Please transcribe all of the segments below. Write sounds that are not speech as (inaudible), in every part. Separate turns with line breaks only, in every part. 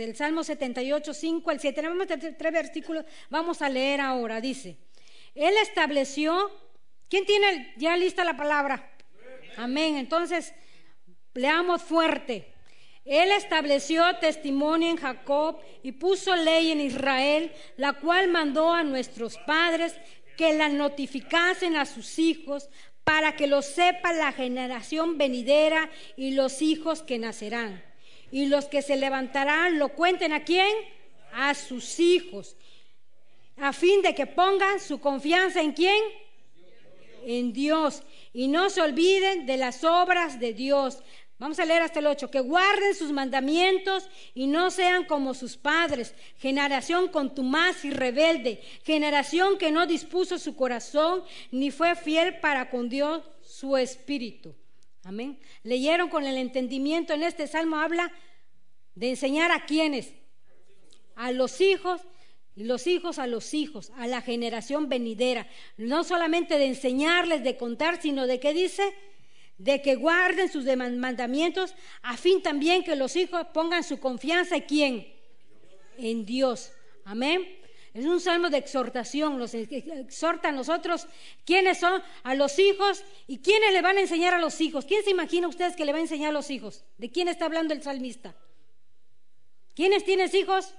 El Salmo 78, 5 al 7. Tenemos tres versículos, vamos a leer ahora. Dice, Él estableció, ¿quién tiene ya lista la palabra? Amén. Entonces, leamos fuerte. Él estableció testimonio en Jacob y puso ley en Israel, la cual mandó a nuestros padres que la notificasen a sus hijos para que lo sepa la generación venidera y los hijos que nacerán y los que se levantarán lo cuenten a quién? A sus hijos, a fin de que pongan su confianza en quién? En Dios. Y no se olviden de las obras de Dios. Vamos a leer hasta el 8. Que guarden sus mandamientos y no sean como sus padres, generación contumaz y rebelde, generación que no dispuso su corazón ni fue fiel para con Dios su espíritu. Amén. Leyeron con el entendimiento en este salmo, habla de enseñar a quienes, a los hijos los hijos a los hijos, a la generación venidera. No solamente de enseñarles, de contar, sino de qué dice, de que guarden sus mandamientos, a fin también que los hijos pongan su confianza en quién? En Dios. Amén. Es un salmo de exhortación, los exhorta a nosotros quiénes son a los hijos y quiénes le van a enseñar a los hijos. ¿Quién se imagina ustedes que le va a enseñar a los hijos? ¿De quién está hablando el salmista? ¿Quiénes tienes hijos?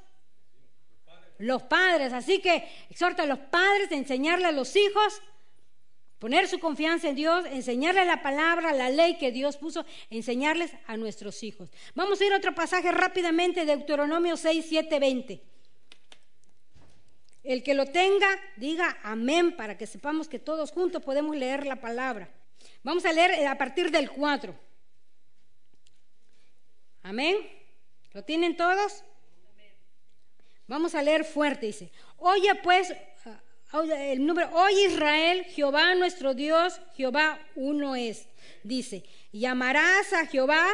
Los padres. Así que exhorta a los padres a enseñarle a los hijos, poner su confianza en Dios, enseñarle la palabra, la ley que Dios puso, enseñarles a nuestros hijos. Vamos a ir a otro pasaje rápidamente, Deuteronomio 6, 7, 20. El que lo tenga, diga amén para que sepamos que todos juntos podemos leer la palabra. Vamos a leer eh, a partir del 4. Amén. ¿Lo tienen todos? Vamos a leer fuerte, dice. Oye pues, ah, el número, oye Israel, Jehová nuestro Dios, Jehová uno es. Dice, llamarás a Jehová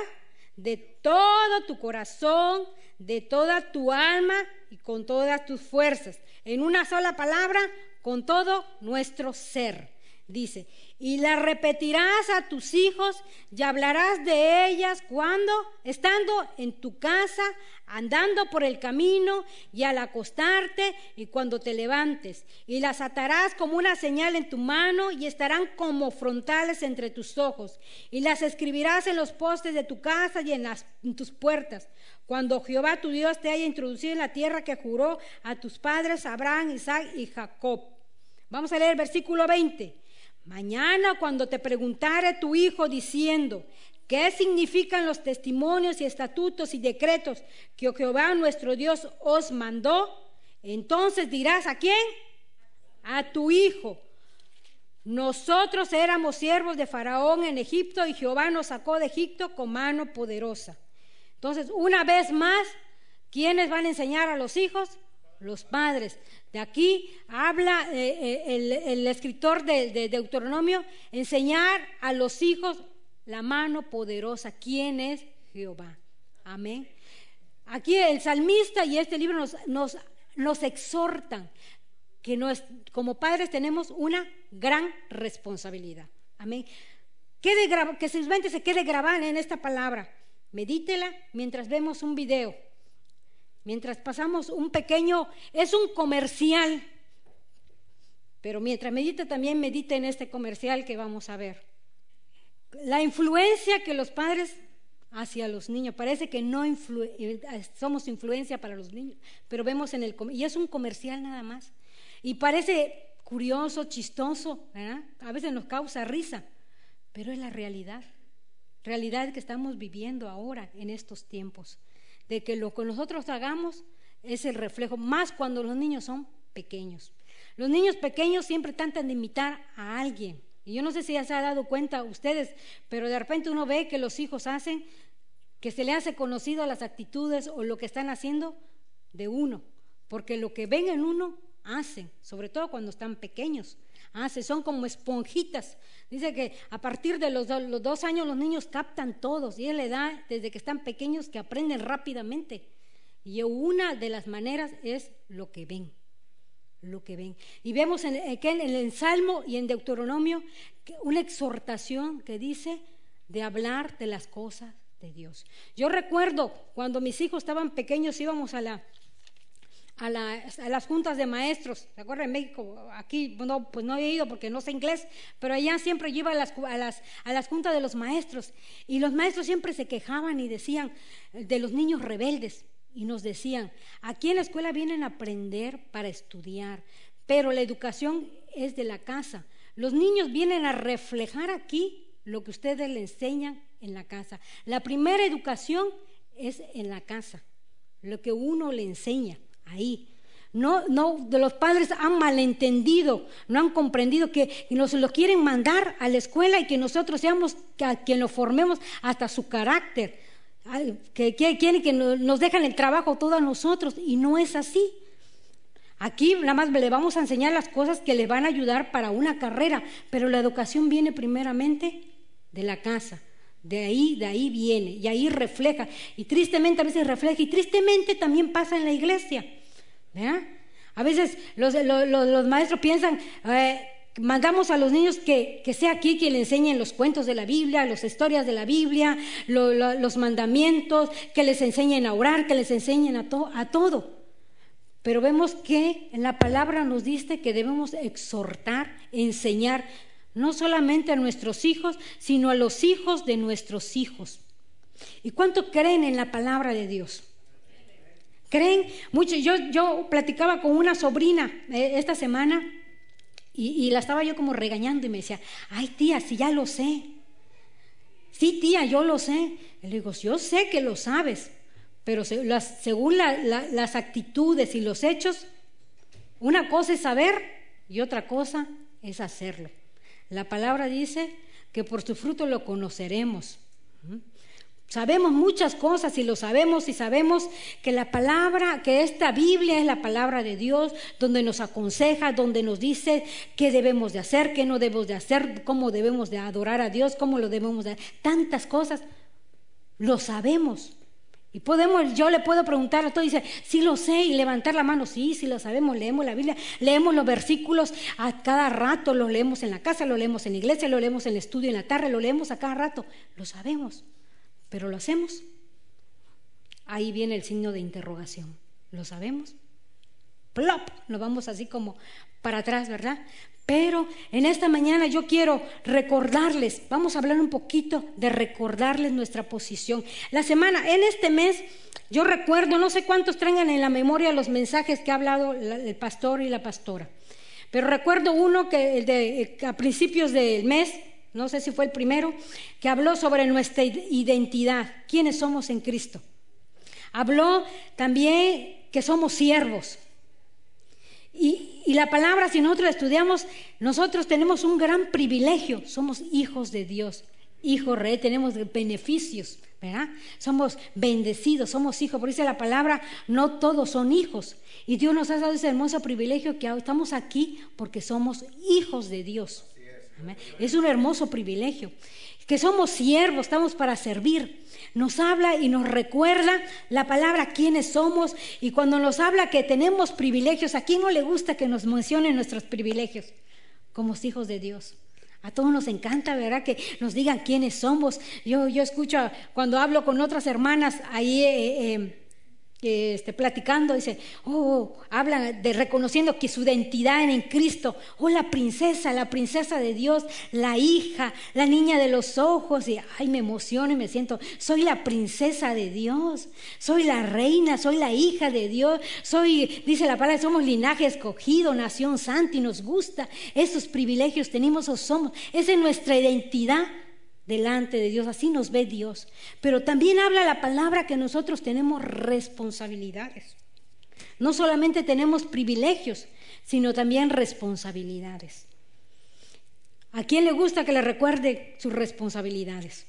de todo tu corazón, de toda tu alma y con todas tus fuerzas. En una sola palabra, con todo nuestro ser. Dice, y la repetirás a tus hijos y hablarás de ellas cuando, estando en tu casa, andando por el camino y al acostarte y cuando te levantes. Y las atarás como una señal en tu mano y estarán como frontales entre tus ojos. Y las escribirás en los postes de tu casa y en, tus puertas. Cuando Jehová tu Dios te haya introducido en la tierra que juró a tus padres Abraham, Isaac y Jacob. Vamos a leer el versículo 20. Mañana cuando te preguntare tu hijo diciendo, ¿qué significan los testimonios y estatutos y decretos que Jehová nuestro Dios os mandó? Entonces dirás a quién? A tu hijo. Nosotros éramos siervos de Faraón en Egipto y Jehová nos sacó de Egipto con mano poderosa. Entonces, una vez más, ¿quiénes van a enseñar a los hijos? Los padres. De aquí habla eh, eh, el, escritor de, Deuteronomio, enseñar a los hijos la mano poderosa. ¿Quién es Jehová? Amén. Aquí el salmista y este libro nos, exhortan que como padres tenemos una gran responsabilidad. Amén. Quede, que su mente se quede grabada en esta palabra. Medítela mientras vemos un video. Mientras pasamos un pequeño, es un comercial, pero mientras medita también medita en este comercial que vamos a ver. La influencia que los padres hacia los niños, parece que no eh, somos influencia para los niños, pero vemos en el y es un comercial nada más. Y parece curioso, chistoso, a veces nos causa risa, pero es la realidad, realidad que estamos viviendo ahora en estos tiempos de que lo que nosotros hagamos es el reflejo, más cuando los niños son pequeños. Los niños pequeños siempre tratan de imitar a alguien, Y yo no sé si ya se ha dado cuenta ustedes, pero de repente uno ve que los hijos hacen, que se le hace conocido las actitudes o lo que están haciendo de uno, porque lo que ven en uno hacen, sobre todo cuando están pequeños. Hacen, son como esponjitas. Dice que a partir de los, los dos años los niños captan todos y es la edad desde que están pequeños que aprenden rápidamente. Y una de las maneras es lo que ven lo que ven. Y vemos en, en el Salmo y en Deuteronomio una exhortación que dice de hablar de las cosas de Dios. Yo recuerdo cuando mis hijos estaban pequeños íbamos a la a, las juntas de maestros, ¿se acuerdan en México? Aquí no, pues no he ido porque no sé inglés, pero allá siempre yo iba a las, a, las, a las juntas de los maestros y los maestros siempre se quejaban y decían de los niños rebeldes y nos decían, aquí en la escuela vienen a aprender para estudiar, pero la educación es de la casa. Los niños vienen a reflejar aquí lo que ustedes le enseñan en la casa. La primera educación es en la casa, lo que uno le enseña ahí. No, no, de los padres han malentendido, no han comprendido que nos lo quieren mandar a la escuela y que nosotros seamos quien lo formemos hasta su carácter que quieren que nos dejan el trabajo todos nosotros y no es así. Aquí nada más le vamos a enseñar las cosas que le van a ayudar para una carrera, pero la educación viene primeramente de la casa. De ahí, de ahí viene, y ahí refleja. Y tristemente a veces refleja, y tristemente también pasa en la iglesia. A veces los, los, maestros piensan, eh, mandamos a los niños que, sea aquí quien le enseñen los cuentos de la Biblia, las historias de la Biblia, los mandamientos, que les enseñen a orar, que les enseñen a, a todo. Pero vemos que en la palabra nos dice que debemos exhortar, enseñar, no solamente a nuestros hijos, sino a los hijos de nuestros hijos. ¿Y cuánto creen en la palabra de Dios? ¿Creen? Mucho. Yo, yo platicaba con una sobrina eh, esta semana y, la estaba yo como regañando y me decía, ay tía, si ya lo sé. Sí, tía, yo lo sé. le digo, yo sé que lo sabes, pero según las actitudes y los hechos, una cosa es saber y otra cosa es hacerlo. La palabra dice que por su fruto lo conoceremos. Sabemos muchas cosas y lo sabemos y sabemos que la palabra, que esta Biblia es la palabra de Dios, donde nos aconseja, donde nos dice qué debemos de hacer, qué no debemos de hacer, cómo debemos de adorar a Dios, cómo lo debemos de tantas cosas. Lo sabemos. Y podemos, yo le puedo preguntar a todo, dice, sí lo sé, y levantar la mano, sí, sí lo sabemos, leemos la Biblia, leemos los versículos a cada rato, lo leemos en la casa, lo leemos en la iglesia, lo leemos en el estudio en la tarde, lo leemos a cada rato, lo sabemos. Pero lo hacemos. Ahí viene el signo de interrogación. ¿Lo sabemos? Plop, nos vamos así como para atrás, ¿verdad? Pero en esta mañana yo quiero recordarles, vamos a hablar un poquito de recordarles nuestra posición. La semana, en este mes, yo recuerdo, no sé cuántos traigan en la memoria los mensajes que ha hablado el pastor y la pastora, pero recuerdo uno que de, a principios del mes no sé si fue el primero, que habló sobre nuestra identidad, quiénes somos en Cristo. Habló también que somos siervos. Y, y, la palabra, si nosotros la estudiamos, nosotros tenemos un gran privilegio, somos hijos de Dios, hijos rey, tenemos beneficios, ¿verdad? Somos bendecidos, somos hijos, por eso la palabra, no todos son hijos. Y Dios nos ha dado ese hermoso privilegio que estamos aquí porque somos hijos de Dios. Es un hermoso privilegio. Que somos siervos, estamos para servir. Nos habla y nos recuerda la palabra quiénes somos y cuando nos habla que tenemos privilegios, ¿a quién no le gusta que nos mencionen nuestros privilegios? Como hijos de Dios. A todos nos encanta, ¿verdad? Que nos digan quiénes somos. Yo, yo escucho cuando hablo con otras hermanas ahí. Eh, eh, este, platicando, dice, oh, habla de reconociendo que su identidad en Cristo, oh, la princesa, la princesa de Dios, la hija, la niña de los ojos, y ay, me emociono y me siento, soy la princesa de Dios, soy la reina, soy la hija de Dios, soy, dice la palabra, somos linaje escogido, nación santa y nos gusta, esos privilegios tenemos o somos, esa es nuestra identidad delante de Dios, así nos ve Dios. Pero también habla la palabra que nosotros tenemos responsabilidades. No solamente tenemos privilegios, sino también responsabilidades. ¿A quién le gusta que le recuerde sus responsabilidades?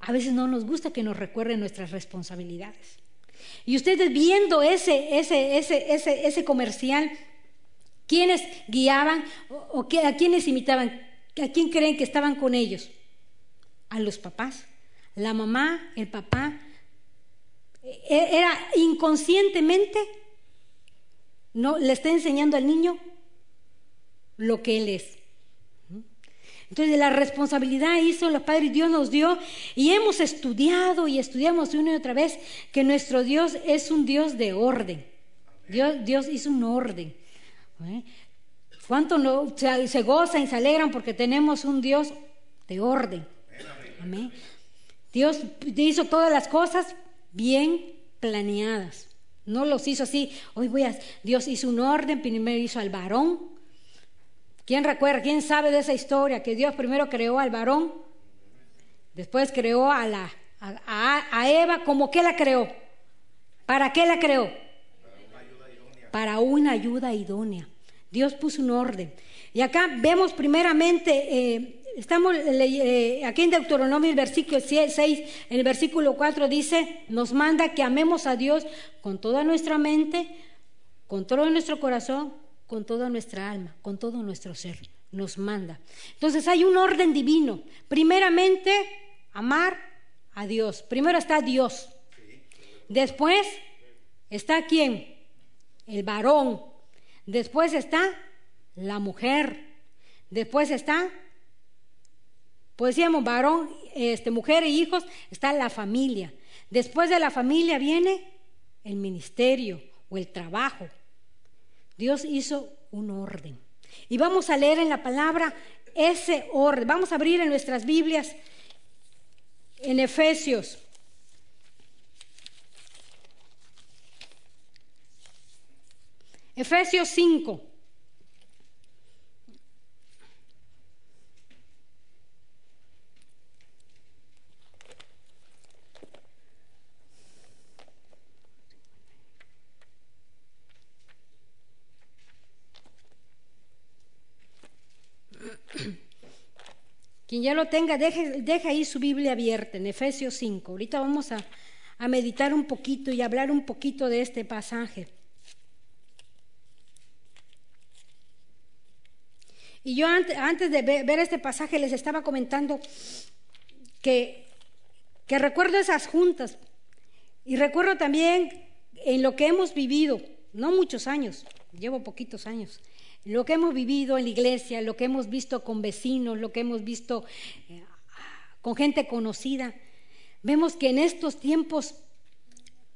A veces no nos gusta que nos recuerden nuestras responsabilidades. Y ustedes viendo ese, ese, ese, ese, ese comercial, ¿quiénes guiaban o, a quiénes imitaban? ¿A quién creen que estaban con ellos? A los papás. La mamá, el papá. E, era inconscientemente, no le está enseñando al niño lo que él es. Entonces la responsabilidad hizo los padres, Dios nos dio y hemos estudiado y estudiamos una y otra vez que nuestro Dios es un Dios de orden. Dios, Dios hizo un orden. ¿Eh? ¿Cuánto no, se, se, gozan y se alegran porque tenemos un Dios de orden? Amén. Dios hizo todas las cosas bien planeadas. No los hizo así. Hoy voy a. Dios hizo un orden, primero hizo al varón, ¿Quién recuerda, quién sabe de esa historia? Que Dios primero creó al varón, después creó a, la, a, Eva, ¿cómo que la creó? ¿Para qué la creó? Para una ayuda idónea. Dios puso un orden. Y acá vemos primeramente, eh, estamos eh, aquí en Deuteronomio, el versículo 6, en el versículo 4 dice, nos manda que amemos a Dios con toda nuestra mente, con todo nuestro corazón, con toda nuestra alma, con todo nuestro ser. Nos manda. Entonces hay un orden divino. Primeramente, amar a Dios. Primero está Dios. Después está quién? El varón. Después está la mujer. Después está, pues decíamos, varón, este, mujer e hijos, está la familia. Después de la familia viene el ministerio o el trabajo. Dios hizo un orden. Y vamos a leer en la palabra ese orden. Vamos a abrir en nuestras Biblias en Efesios. Efesios 5. Quien ya lo tenga, deje, deje, ahí su Biblia abierta en Efesios 5. Ahorita vamos a, a meditar un poquito y hablar un poquito de este pasaje. Y yo antes, de ver, este pasaje les estaba comentando que, que recuerdo esas juntas y recuerdo también en lo que hemos vivido, no muchos años, llevo poquitos años, lo que hemos vivido en la iglesia, lo que hemos visto con vecinos, lo que hemos visto eh, con gente conocida, vemos que en estos tiempos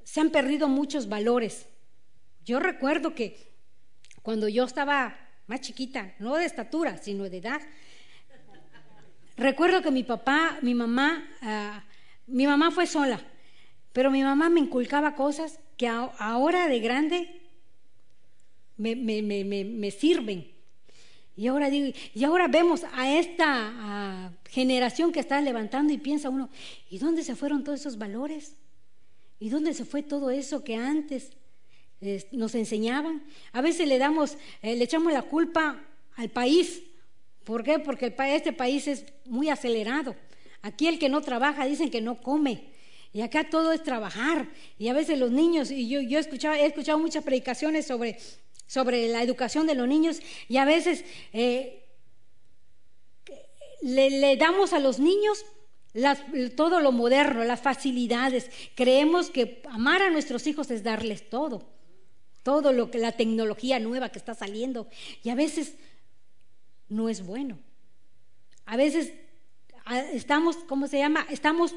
se han perdido muchos valores. Yo recuerdo que cuando yo estaba más chiquita, no de estatura, sino de edad, recuerdo que mi papá, mi mamá, ah, mi mamá fue sola, pero mi mamá me inculcaba cosas que ahora de grande me, me, me, me sirven. Y ahora, digo, y ahora vemos a esta generación que está levantando y piensa uno, ¿y dónde se fueron todos esos valores? ¿Y dónde se fue todo eso que antes nos enseñaban? A veces le damos, eh, le echamos la culpa al país. ¿Por qué? Porque este país es muy acelerado. Aquí el que no trabaja dicen que no come. Y acá todo es trabajar. Y a veces los niños, y yo, yo he, escuchado, he escuchado muchas predicaciones sobre sobre la educación de los niños y a veces eh, le, damos a los niños todo lo moderno, las facilidades. Creemos que amar a nuestros hijos es darles todo, todo lo que la tecnología nueva que está saliendo y a veces no es bueno. A veces estamos, ¿cómo se llama? Estamos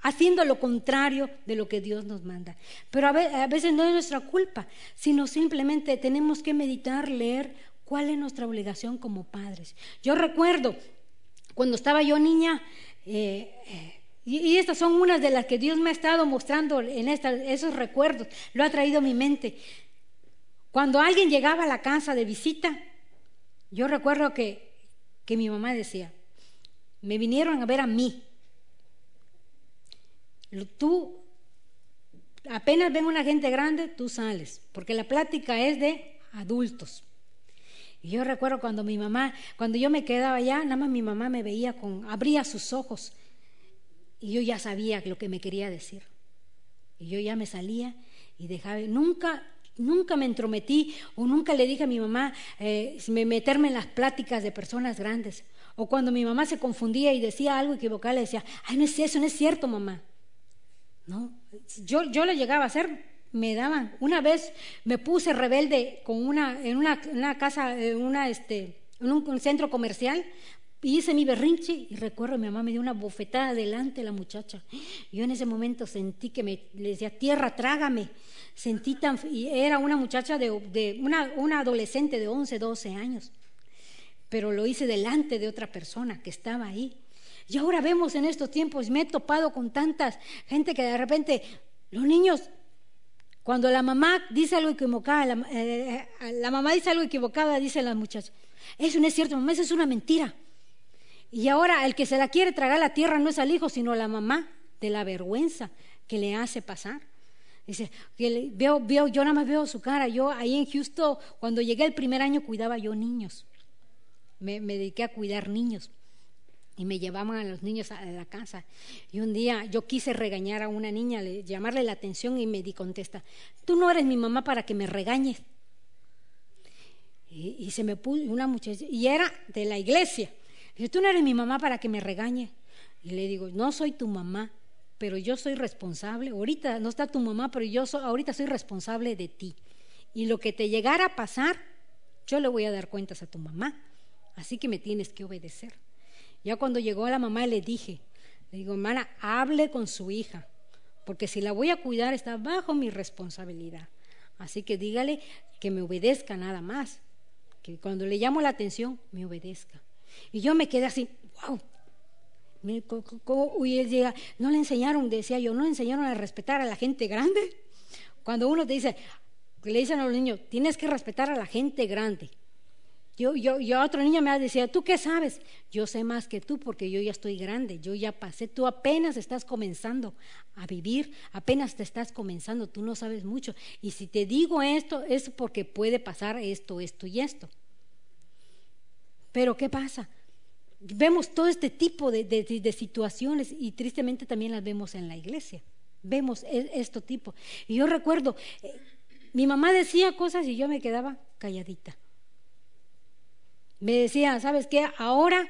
haciendo lo contrario de lo que Dios nos manda. Pero a veces no es nuestra culpa, sino simplemente tenemos que meditar, leer cuál es nuestra obligación como padres. Yo recuerdo cuando estaba yo niña, eh, y, estas son unas de las que Dios me ha estado mostrando en esos recuerdos, lo ha traído a mi mente. Cuando alguien llegaba a la casa de visita, yo recuerdo que, que mi mamá decía, me vinieron a ver a mí, Tú, apenas ven una gente grande, tú sales, porque la plática es de adultos. Y yo recuerdo cuando mi mamá, cuando yo me quedaba allá, nada más mi mamá me veía con, abría sus ojos y yo ya sabía lo que me quería decir. Y yo ya me salía y dejaba, nunca, nunca me entrometí o nunca le dije a mi mamá eh, meterme en las pláticas de personas grandes. O cuando mi mamá se confundía y decía algo equivocado, le decía, ay, no es eso, no es cierto, mamá. No, yo, yo le llegaba a hacer, me daban. Una vez me puse rebelde con una, en una, una casa, en, una, este, en un centro comercial, y hice mi berrinche y recuerdo mi mamá me dio una bofetada delante de la muchacha. Yo en ese momento sentí que me le decía, tierra, trágame. Sentí tan... Y era una muchacha de, de una, una adolescente de 11, 12 años. Pero lo hice delante de otra persona que estaba ahí. Y ahora vemos en estos tiempos, me he topado con tantas gente que de repente los niños cuando la mamá dice algo equivocado, la, eh, eh, la mamá dice algo equivocado, dice la muchacha, eso no es cierto, mamá, eso es una mentira. Y ahora el que se la quiere tragar la tierra no es al hijo, sino la mamá, de la vergüenza que le hace pasar. Dice, veo, veo, yo nada más veo su cara. Yo ahí en Houston, cuando llegué el primer año, cuidaba yo niños. Me, dediqué a cuidar niños. Y me llevaban a los niños a la casa. Y un día yo quise regañar a una niña, llamarle la atención y me di contesta, tú no eres mi mamá para que me regañes. Y, y se me puso una muchacha, y era de la iglesia. Dice, tú no eres mi mamá para que me regañe. Y le digo, no soy tu mamá, pero yo soy responsable. Ahorita no está tu mamá, pero yo ahorita soy responsable de ti. Y lo que te llegara a pasar, yo le voy a dar cuentas a tu mamá. Así que me tienes que obedecer. Ya cuando llegó a la mamá le dije, le digo, hermana, hable con su hija, porque si la voy a cuidar está bajo mi responsabilidad. Así que dígale que me obedezca nada más, que cuando le llamo la atención, me obedezca. Y yo me quedé así, wow. Y él llega, no le enseñaron, decía yo, no le enseñaron a respetar a la gente grande. Cuando uno te dice, le dicen a los niños, tienes que respetar a la gente grande. Yo, yo, yo otro niño me decía, ¿tú qué sabes? Yo sé más que tú porque yo ya estoy grande, yo ya pasé, tú apenas estás comenzando a vivir, apenas te estás comenzando, tú no sabes mucho. Y si te digo esto, es porque puede pasar esto, esto y esto. Pero ¿qué pasa? Vemos todo este tipo de, situaciones y tristemente también las vemos en la iglesia. Vemos e, este tipo. Y yo recuerdo, eh, mi mamá decía cosas y yo me quedaba calladita. Me decía, ¿sabes qué? Ahora,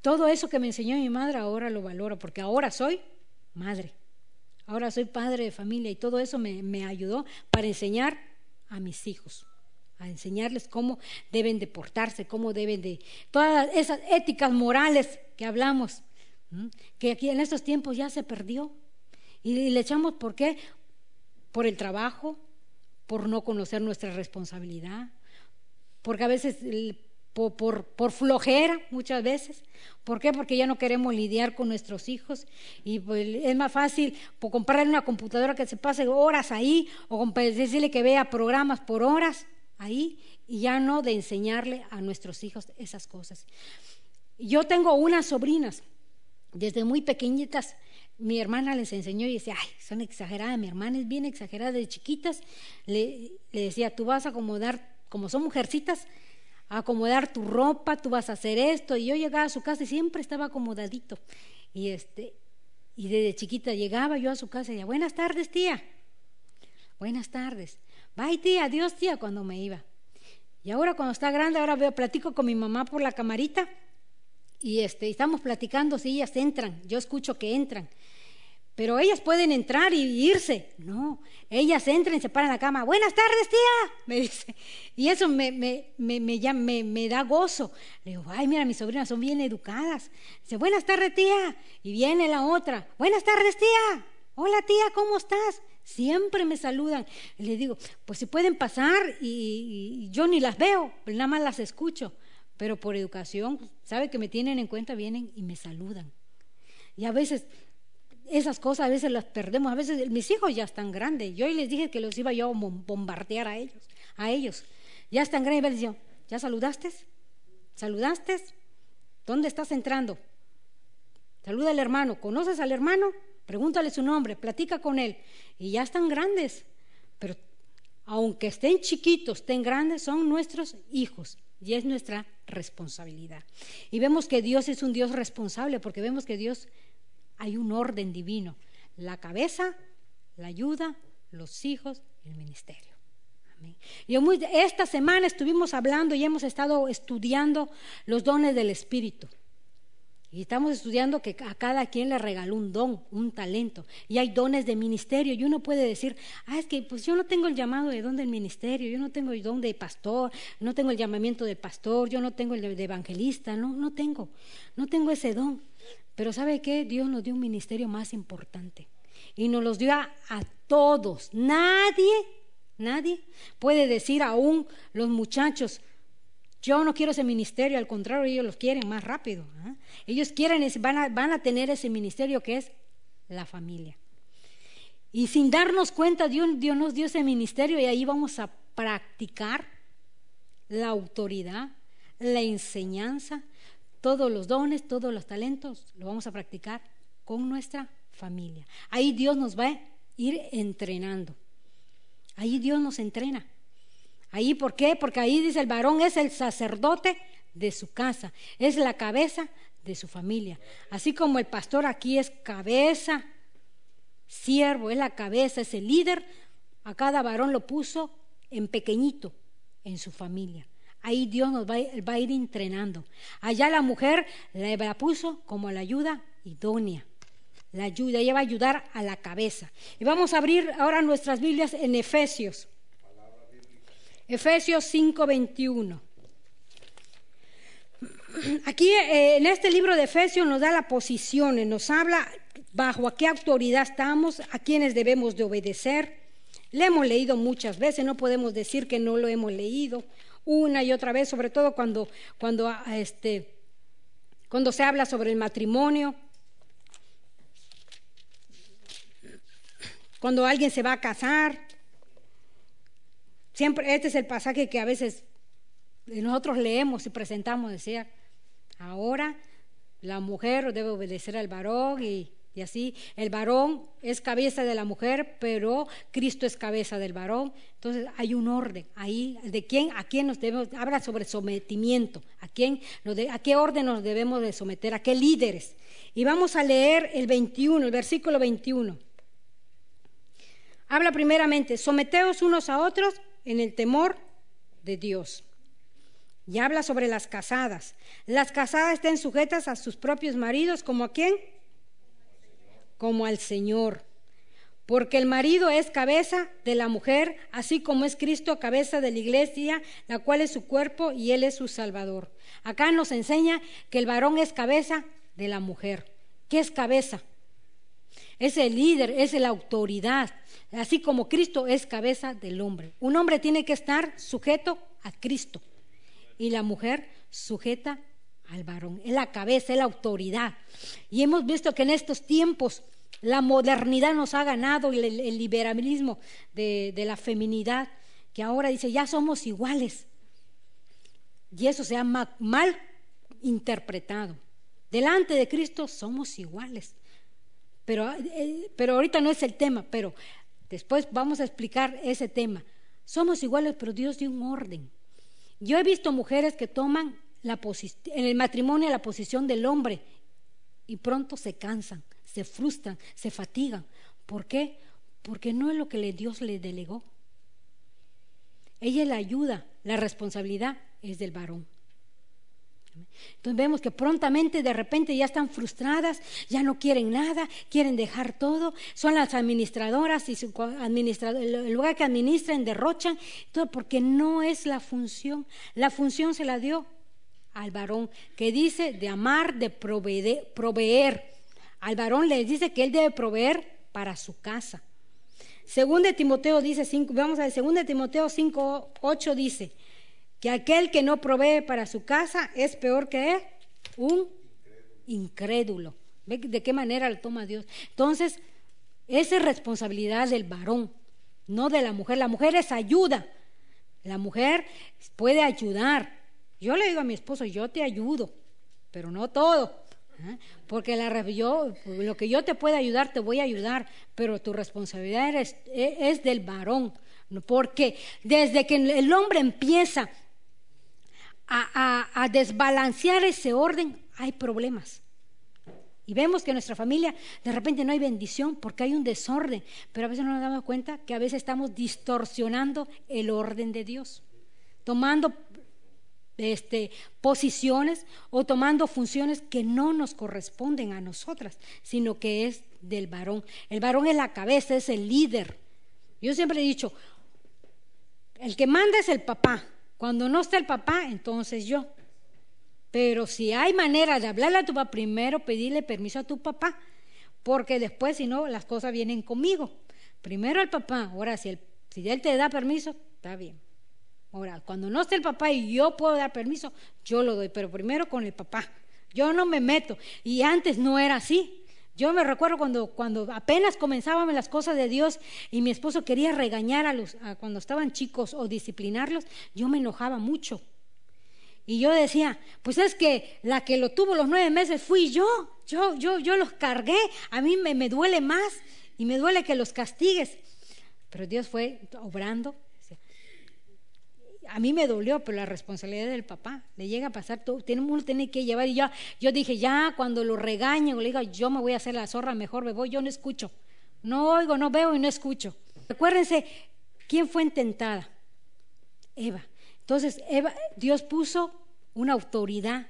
todo eso que me enseñó mi madre, ahora lo valoro, porque ahora soy madre. Ahora soy padre de familia y todo eso me ayudó para enseñar a mis hijos a enseñarles cómo deben de portarse, cómo deben de... Todas esas éticas morales que hablamos, que aquí en estos tiempos ya se perdió. Y, le echamos, ¿por qué? Por el trabajo, por no conocer nuestra responsabilidad, porque a veces por, flojera muchas veces. ¿Por qué? Porque ya no queremos lidiar con nuestros hijos y pues, es más fácil comprarle una computadora que se pase horas ahí o decirle que vea programas por horas ahí y ya no de enseñarle a nuestros hijos esas cosas. Yo tengo unas sobrinas, desde muy pequeñitas, mi hermana les enseñó y decía, ay, son exageradas, mi hermana es bien exagerada, de chiquitas le, decía, tú vas a acomodar, como son mujercitas, a acomodar tu ropa, tú vas a hacer esto, y yo llegaba a su casa y siempre estaba acomodadito, y este, y desde chiquita llegaba yo a su casa y decía, buenas tardes tía, buenas tardes, Bye tía, adiós tía, cuando me iba. Y ahora cuando está grande, ahora veo, platico con mi mamá por la camarita y este, estamos platicando si ellas entran, yo escucho que entran. Pero ellas pueden entrar y irse. No, ellas entran y se paran en la cama. Buenas tardes, tía, me (laughs) dice. Y eso me, me, me, me, me da gozo. Le digo, ay, mira, mis sobrinas son bien educadas. Dice, buenas tardes, tía. Y viene la otra. Buenas tardes, tía. Hola, tía, ¿cómo estás? Siempre me saludan. Le digo, pues si pueden pasar y, yo ni las veo, pues nada más las escucho. Pero por educación, sabe que me tienen en cuenta, vienen y me saludan. Y a veces esas cosas a veces las perdemos. A veces mis hijos ya están grandes. Yo les dije que los iba yo a bombardear a ellos. A ellos. Ya están grandes. Y les ¿ya saludaste? ¿Saludaste? ¿Dónde estás entrando? Saluda al hermano. ¿Conoces al hermano? Pregúntale su nombre, platica con él. Y ya están grandes. Pero aunque estén chiquitos, estén grandes, son nuestros hijos y es nuestra responsabilidad. Y vemos que Dios es un Dios responsable porque vemos que Dios hay un orden divino. La cabeza, la ayuda, los hijos y el ministerio. Y esta semana estuvimos hablando y hemos estado estudiando los dones del Espíritu. Y estamos estudiando que a cada quien le regaló un don, un talento. Y hay dones de ministerio. Y uno puede decir, ah, es que pues yo no tengo el llamado de don del ministerio, yo no tengo el don de pastor, no tengo el llamamiento de pastor, yo no tengo el de evangelista, no, no tengo, no tengo ese don. Pero ¿sabe qué? Dios nos dio un ministerio más importante. Y nos los dio a, a todos. Nadie, nadie puede decir aún los muchachos, yo no quiero ese ministerio, al contrario, ellos lo quieren más rápido. ¿ah? Ellos quieren, van a, van a tener ese ministerio que es la familia. Y sin darnos cuenta, Dios, Dios nos dio ese ministerio y ahí vamos a practicar la autoridad, la enseñanza, todos los dones, todos los talentos, lo vamos a practicar con nuestra familia. Ahí Dios nos va a ir entrenando. Ahí Dios nos entrena. Ahí, ¿por qué? Porque ahí dice el varón es el sacerdote de su casa, es la cabeza de su familia. Así como el pastor aquí es cabeza, siervo, es la cabeza, es el líder, a cada varón lo puso en pequeñito en su familia. Ahí Dios nos va, a ir entrenando. Allá la mujer la puso como la ayuda idónea. La ayuda, ella va a ayudar a la cabeza. Y vamos a abrir ahora nuestras Biblias en Efesios. Efesios 5:21. Aquí eh, en este libro de Efesios nos da la posición, nos habla bajo a qué autoridad estamos, a quienes debemos de obedecer. Le hemos leído muchas veces, no podemos decir que no lo hemos leído una y otra vez, sobre todo cuando, cuando, este, cuando se habla sobre el matrimonio, cuando alguien se va a casar, Siempre, este es el pasaje que a veces nosotros leemos y presentamos, decía, ahora la mujer debe obedecer al varón y, así. El varón es cabeza de la mujer, pero Cristo es cabeza del varón. Entonces hay un orden ahí de quién, a quién nos debemos, habla sobre sometimiento, a quién, a qué orden nos debemos de someter, a qué líderes. Y vamos a leer el 21, el versículo 21. Habla primeramente, someteos unos a otros en el temor de Dios. Y habla sobre las casadas. Las casadas estén sujetas a sus propios maridos, ¿como a quién? Como al Señor. Porque el marido es cabeza de la mujer, así como es Cristo cabeza de la iglesia, la cual es su cuerpo y Él es su Salvador. Acá nos enseña que el varón es cabeza de la mujer. ¿Qué es cabeza? Es el líder, es la autoridad, así como Cristo es cabeza del hombre. Un hombre tiene que estar sujeto a Cristo y la mujer sujeta al varón. Es la cabeza, es la autoridad. Y hemos visto que en estos tiempos la modernidad nos ha ganado, el, el liberalismo de, de la feminidad, que ahora dice, ya somos iguales. Y eso se ha mal interpretado. Delante de Cristo somos iguales. Pero, eh, pero ahorita no es el tema, pero después vamos a explicar ese tema. Somos iguales, pero Dios dio un orden. Yo he visto mujeres que toman la en el matrimonio la posición del hombre y pronto se cansan, se frustran, se fatigan. ¿Por qué? Porque no es lo que Dios le delegó. Ella la ayuda, la responsabilidad es del varón. Entonces vemos que prontamente de repente ya están frustradas, ya no quieren nada, quieren dejar todo, son las administradoras y su el lugar que administran derrochan, todo porque no es la función. La función se la dio al varón, que dice de amar, de proveer. Al varón le dice que él debe proveer para su casa. Según de Timoteo dice, vamos a ver, según de Timoteo 5, 8 dice, que aquel que no provee para su casa es peor que un incrédulo. ¿Ve de qué manera lo toma Dios? Entonces, esa es responsabilidad del varón, no de la mujer. La mujer es ayuda. La mujer puede ayudar. Yo le digo a mi esposo, yo te ayudo, pero no todo. ¿Ah? Porque yo, lo que yo te pueda ayudar, te voy a ayudar, pero tu responsabilidad es, es del varón. Porque desde que el hombre empieza a, desbalancear ese orden, hay problemas. Y vemos que en nuestra familia de repente no hay bendición porque hay un desorden, pero a veces no nos damos cuenta que a veces estamos distorsionando el orden de Dios, tomando este, posiciones o tomando funciones que no nos corresponden a nosotras, sino que es del varón. El varón es la cabeza, es el líder. Yo siempre he dicho, el que manda es el papá. Cuando no está el papá, entonces yo. Pero si hay manera de hablarle a tu papá, primero pedirle permiso a tu papá, porque después, si no, las cosas vienen conmigo. Primero al papá, ahora si, si él te da permiso, está bien. Ahora, cuando no esté el papá y yo puedo dar permiso, yo lo doy, pero primero con el papá. Yo no me meto. Y antes no era así. Yo me recuerdo cuando, cuando apenas comenzábamos las cosas de Dios y mi esposo quería regañar a los cuando estaban chicos o disciplinarlos, yo me enojaba mucho. Y yo decía, pues es que la que lo tuvo los nueve meses fui yo, yo, yo, yo los cargué, a mí me, me duele más y me duele que los castigues. Pero Dios fue obrando a mí me dolió, pero la responsabilidad del papá. Le llega a pasar, todo, tiene, uno tiene que llevar. Y yo, yo dije, ya, cuando lo regañen o le diga, yo me voy a hacer la zorra, mejor me voy, yo no escucho. No oigo, no veo y no escucho. Acuérdense, ¿quién fue intentada? Eva. Entonces, Eva, Dios puso una autoridad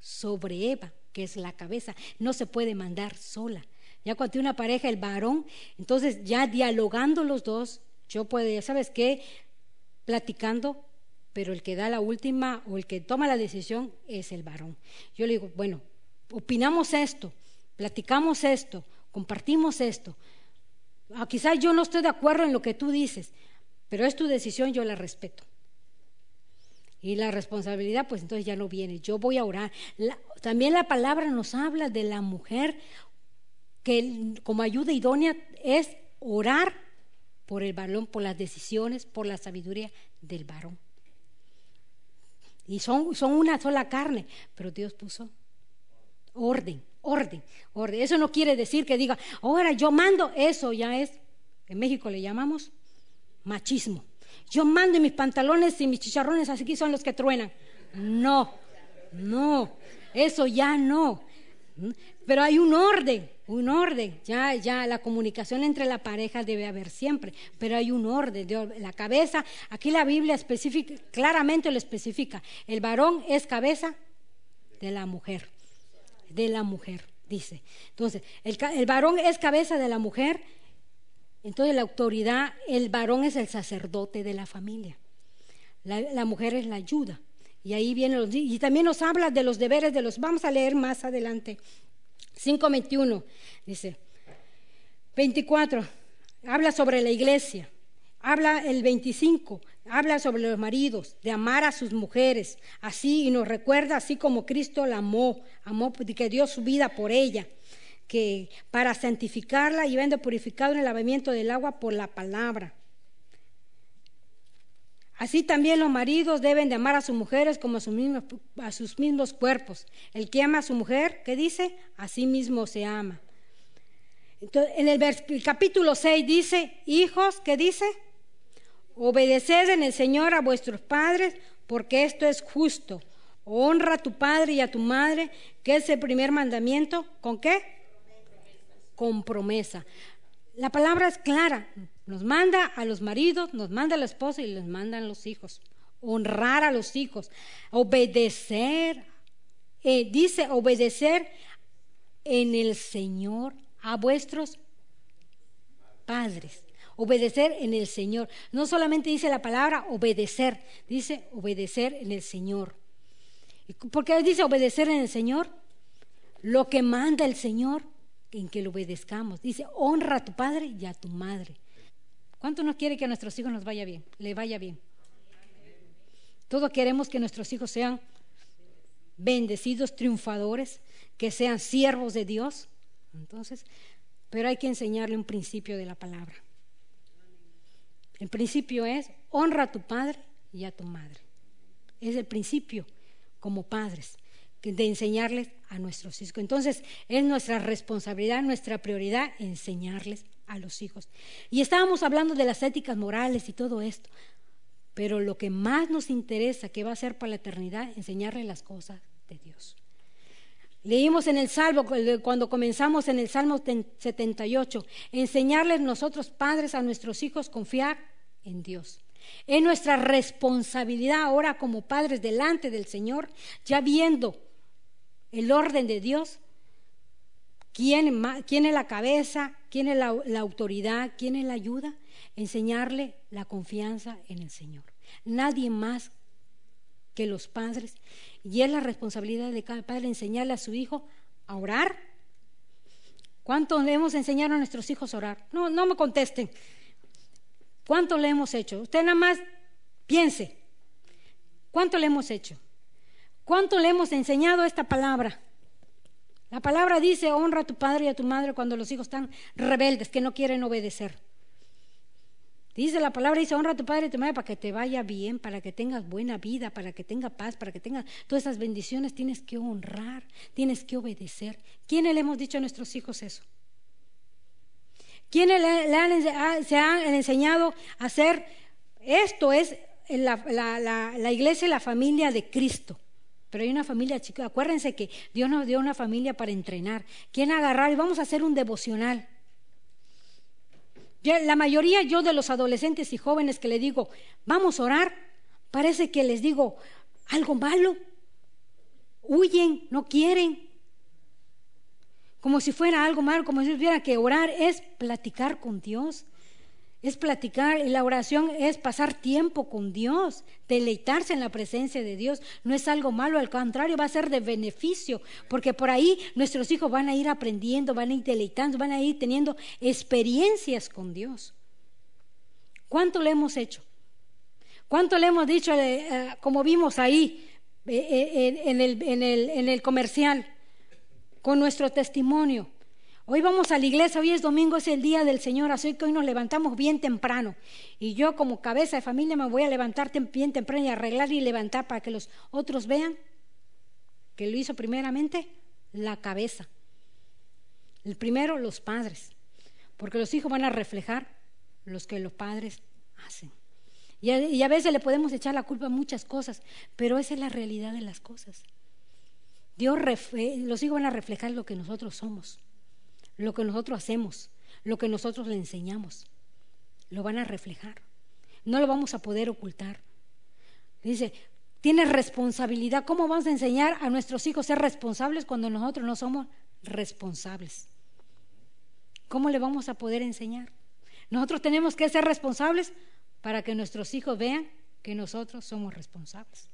sobre Eva, que es la cabeza. No se puede mandar sola. Ya cuando tiene una pareja, el varón, entonces ya dialogando los dos, yo puedo, ¿sabes qué? Platicando, pero el que da la última o el que toma la decisión es el varón. Yo le digo, bueno, opinamos esto, platicamos esto, compartimos esto. Ah, quizás yo no estoy de acuerdo en lo que tú dices, pero es tu decisión, yo la respeto. Y la responsabilidad, pues entonces ya no viene. Yo voy a orar. también la palabra nos habla de la mujer que como ayuda idónea es orar por el varón, por las decisiones, por la sabiduría del varón. Y son, son una sola carne, pero Dios puso orden, orden, orden. Eso no quiere decir que diga, ahora yo mando, eso ya es, en México le llamamos machismo. Yo mando mis pantalones y mis chicharrones, así que son los que truenan. No, no, eso ya no. Pero hay un orden, un orden. Ya, ya la comunicación entre la pareja debe haber siempre, pero hay un orden. La cabeza, aquí la Biblia especifica, claramente lo especifica. El varón es cabeza de la mujer, de la mujer, dice. Entonces, el, varón es cabeza de la mujer. Entonces la autoridad, el varón es el sacerdote de la familia. La, mujer es la ayuda. Y ahí viene los, y también nos habla de los deberes de los, vamos a leer más adelante. 5.21 dice, 24, habla sobre la iglesia, habla el 25, habla sobre los maridos, de amar a sus mujeres, así y nos recuerda así como Cristo la amó, amó que dio su vida por ella, que para santificarla y vende purificado en el lavamiento del agua por la palabra. Así también los maridos deben de amar a sus mujeres como a sus, mismos, a cuerpos. El que ama a su mujer, ¿qué dice? Así mismo se ama. Entonces, en el, capítulo 6 dice, hijos, ¿qué dice? Obedeced en el Señor a vuestros padres, porque esto es justo. Honra a tu padre y a tu madre, que es el primer mandamiento. ¿Con qué? Con promesa. La palabra es clara. Nos manda a los maridos, nos manda a la esposa y les mandan los hijos. Honrar a los hijos, obedecer. Eh, dice obedecer en el Señor a vuestros padres. Obedecer en el Señor. No solamente dice la palabra obedecer, dice obedecer en el Señor. ¿Por qué dice obedecer en el Señor? Lo que manda el Señor, en que lo obedezcamos. Dice honra a tu padre y a tu madre. ¿Cuánto nos quiere que a nuestros hijos nos vaya bien? Le vaya bien. Todos queremos que nuestros hijos sean bendecidos, triunfadores, que sean siervos de Dios. Entonces, pero hay que enseñarle un principio de la palabra. El principio es honra a tu padre y a tu madre. Es el principio como padres. de enseñarles a nuestros hijos. Entonces, es nuestra responsabilidad, nuestra prioridad enseñarles a los hijos. Y estábamos hablando de las éticas morales y todo esto, pero lo que más nos interesa, que va a ser para la eternidad, enseñarles las cosas de Dios. Leímos en el Salmo, cuando comenzamos en el Salmo 78, enseñarles nosotros padres a nuestros hijos confiar en Dios. Es nuestra responsabilidad ahora como padres delante del Señor, ya viendo el orden de Dios, quién, es la cabeza, quién es la, autoridad, quién es la ayuda, enseñarle la confianza en el Señor. Nadie más que los padres. Y es la responsabilidad de cada padre enseñarle a su hijo a orar. ¿Cuánto le hemos enseñado a nuestros hijos a orar? No, no me contesten. ¿Cuánto le hemos hecho? Usted nada más piense. ¿Cuánto le hemos hecho? ¿Cuánto le hemos enseñado esta palabra? La palabra dice, honra a tu padre y a tu madre cuando los hijos están rebeldes, que no quieren obedecer. Dice la palabra, dice, honra a tu padre y a tu madre para que te vaya bien, para que tengas buena vida, para que tengas paz, para que tengas todas esas bendiciones. Tienes que honrar, tienes que obedecer. ¿Quiénes le hemos dicho a nuestros hijos eso? ¿Quiénes le, se han enseñado a hacer esto? Es la, la iglesia y la familia de Cristo. Pero hay una familia chica. Acuérdense que Dios nos dio una familia para entrenar. ¿Quién agarrar? Y vamos a hacer un devocional la mayoría yo de los adolescentes y jóvenes que le digo, vamos a orar, parece que les digo algo malo. Huyen, no quieren. Como si fuera algo malo, como si hubiera que orar es platicar con Dios es platicar y la oración es pasar tiempo con Dios, deleitarse en la presencia de Dios. No es algo malo, al contrario, va a ser de beneficio, porque por ahí nuestros hijos van a ir aprendiendo, van a ir deleitando, van a ir teniendo experiencias con Dios. ¿Cuánto le hemos hecho? ¿Cuánto le hemos dicho, eh, eh, como vimos ahí eh, en, el, en, el, en el comercial, con nuestro testimonio? Hoy vamos a la iglesia, hoy es domingo, es el día del Señor, así que hoy nos levantamos bien temprano. Y yo como cabeza de familia me voy a levantar bien temprano y arreglar y levantar para que los otros vean que lo hizo primeramente la cabeza. El primero, los padres, porque los hijos van a reflejar los que los padres hacen. Y a, veces le podemos echar la culpa a muchas cosas, pero esa es la realidad de las cosas. Dios, los hijos van a reflejar lo que nosotros somos lo que nosotros hacemos, lo que nosotros le enseñamos, lo van a reflejar. No lo vamos a poder ocultar. Dice, tienes responsabilidad. ¿Cómo vamos a enseñar a nuestros hijos a ser responsables cuando nosotros no somos responsables? ¿Cómo le vamos a poder enseñar? Nosotros tenemos que ser responsables para que nuestros hijos vean que nosotros somos responsables.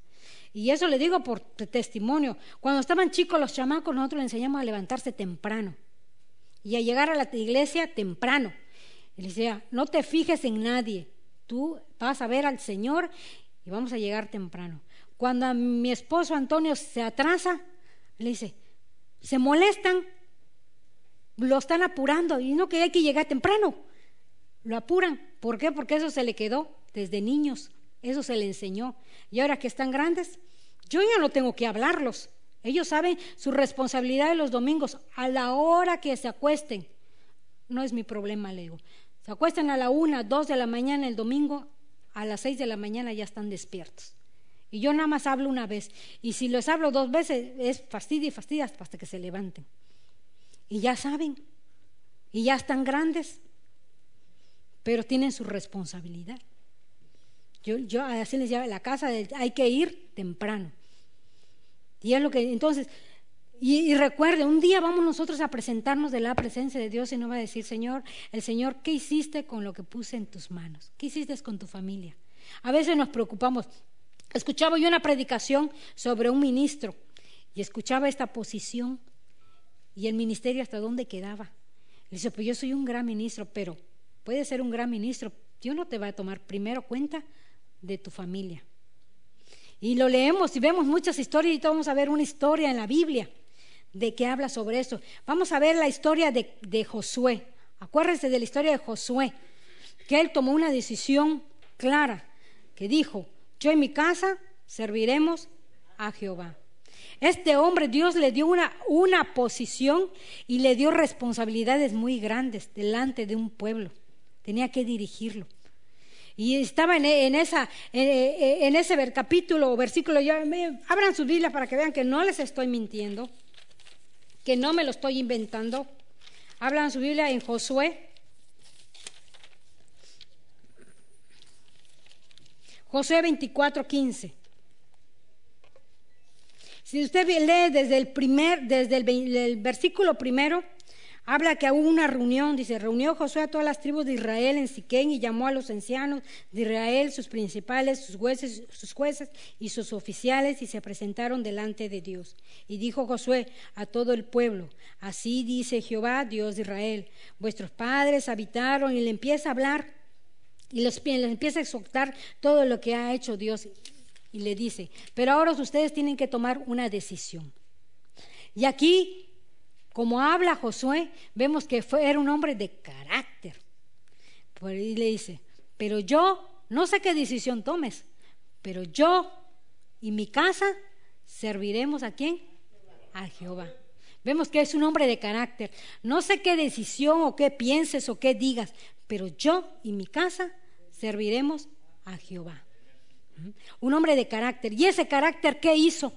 Y eso le digo por testimonio. Cuando estaban chicos los chamacos, nosotros les enseñamos a levantarse temprano y a llegar a la iglesia temprano. Le decía, no te fijes en nadie, tú vas a ver al Señor y vamos a llegar temprano. Cuando mi esposo Antonio se atrasa, le dice, se molestan, lo están apurando y no que hay que llegar temprano, lo apuran. ¿Por qué? Porque eso se le quedó desde niños, eso se le enseñó. Y ahora que están grandes, yo ya no tengo que hablarlos, ellos saben su responsabilidad de los domingos a la hora que se acuesten. No es mi problema, le digo. Se acuestan a la una, dos de la mañana el domingo, a las seis de la mañana ya están despiertos. Y yo nada más hablo una vez. Y si les hablo dos veces, es fastidio y fastidio hasta que se levanten. Y ya saben. Y ya están grandes. Pero tienen su responsabilidad. Yo, yo así les llamo, la casa hay que ir temprano. Y es lo que, entonces, y, recuerde, un día vamos nosotros a presentarnos de la presencia de Dios y no va a decir, Señor, el Señor, ¿qué hiciste con lo que puse en tus manos? ¿Qué hiciste con tu familia? A veces nos preocupamos. Escuchaba yo una predicación sobre un ministro y escuchaba esta posición y el ministerio hasta dónde quedaba. Le dice, pues yo soy un gran ministro, pero puede ser un gran ministro, Dios no te va a tomar primero cuenta de tu familia. Y lo leemos y vemos muchas historias y vamos a ver una historia en la Biblia de que habla sobre eso. Vamos a ver la historia de, de Josué. Acuérdense de la historia de Josué, que él tomó una decisión clara, que dijo, yo en mi casa serviremos a Jehová. Este hombre, Dios le dio una, una posición y le dio responsabilidades muy grandes delante de un pueblo. Tenía que dirigirlo. Y estaba en, esa, en, ese capítulo o versículo, abran su Biblia para que vean que no les estoy mintiendo, que no me lo estoy inventando. Hablan su Biblia en Josué. Josué 24, 15. Si usted lee desde el primer, desde el, versículo primero, habla que hubo una reunión, dice, reunió Josué a todas las tribus de Israel en Siquén y llamó a los ancianos de Israel, sus principales, sus jueces, sus jueces y sus oficiales y se presentaron delante de Dios. Y dijo Josué a todo el pueblo, así dice Jehová, Dios de Israel, vuestros padres habitaron y le empieza a hablar y les empieza a exhortar todo lo que ha hecho Dios y le dice, pero ahora ustedes tienen que tomar una decisión. Y aquí, como habla Josué, vemos que fue, era un hombre de carácter. Por ahí le dice, pero yo, no sé qué decisión tomes, pero yo y mi casa serviremos a quién? A Jehová. Vemos que es un hombre de carácter. No sé qué decisión o qué pienses o qué digas, pero yo y mi casa serviremos a Jehová. Un hombre de carácter. ¿Y ese carácter qué hizo?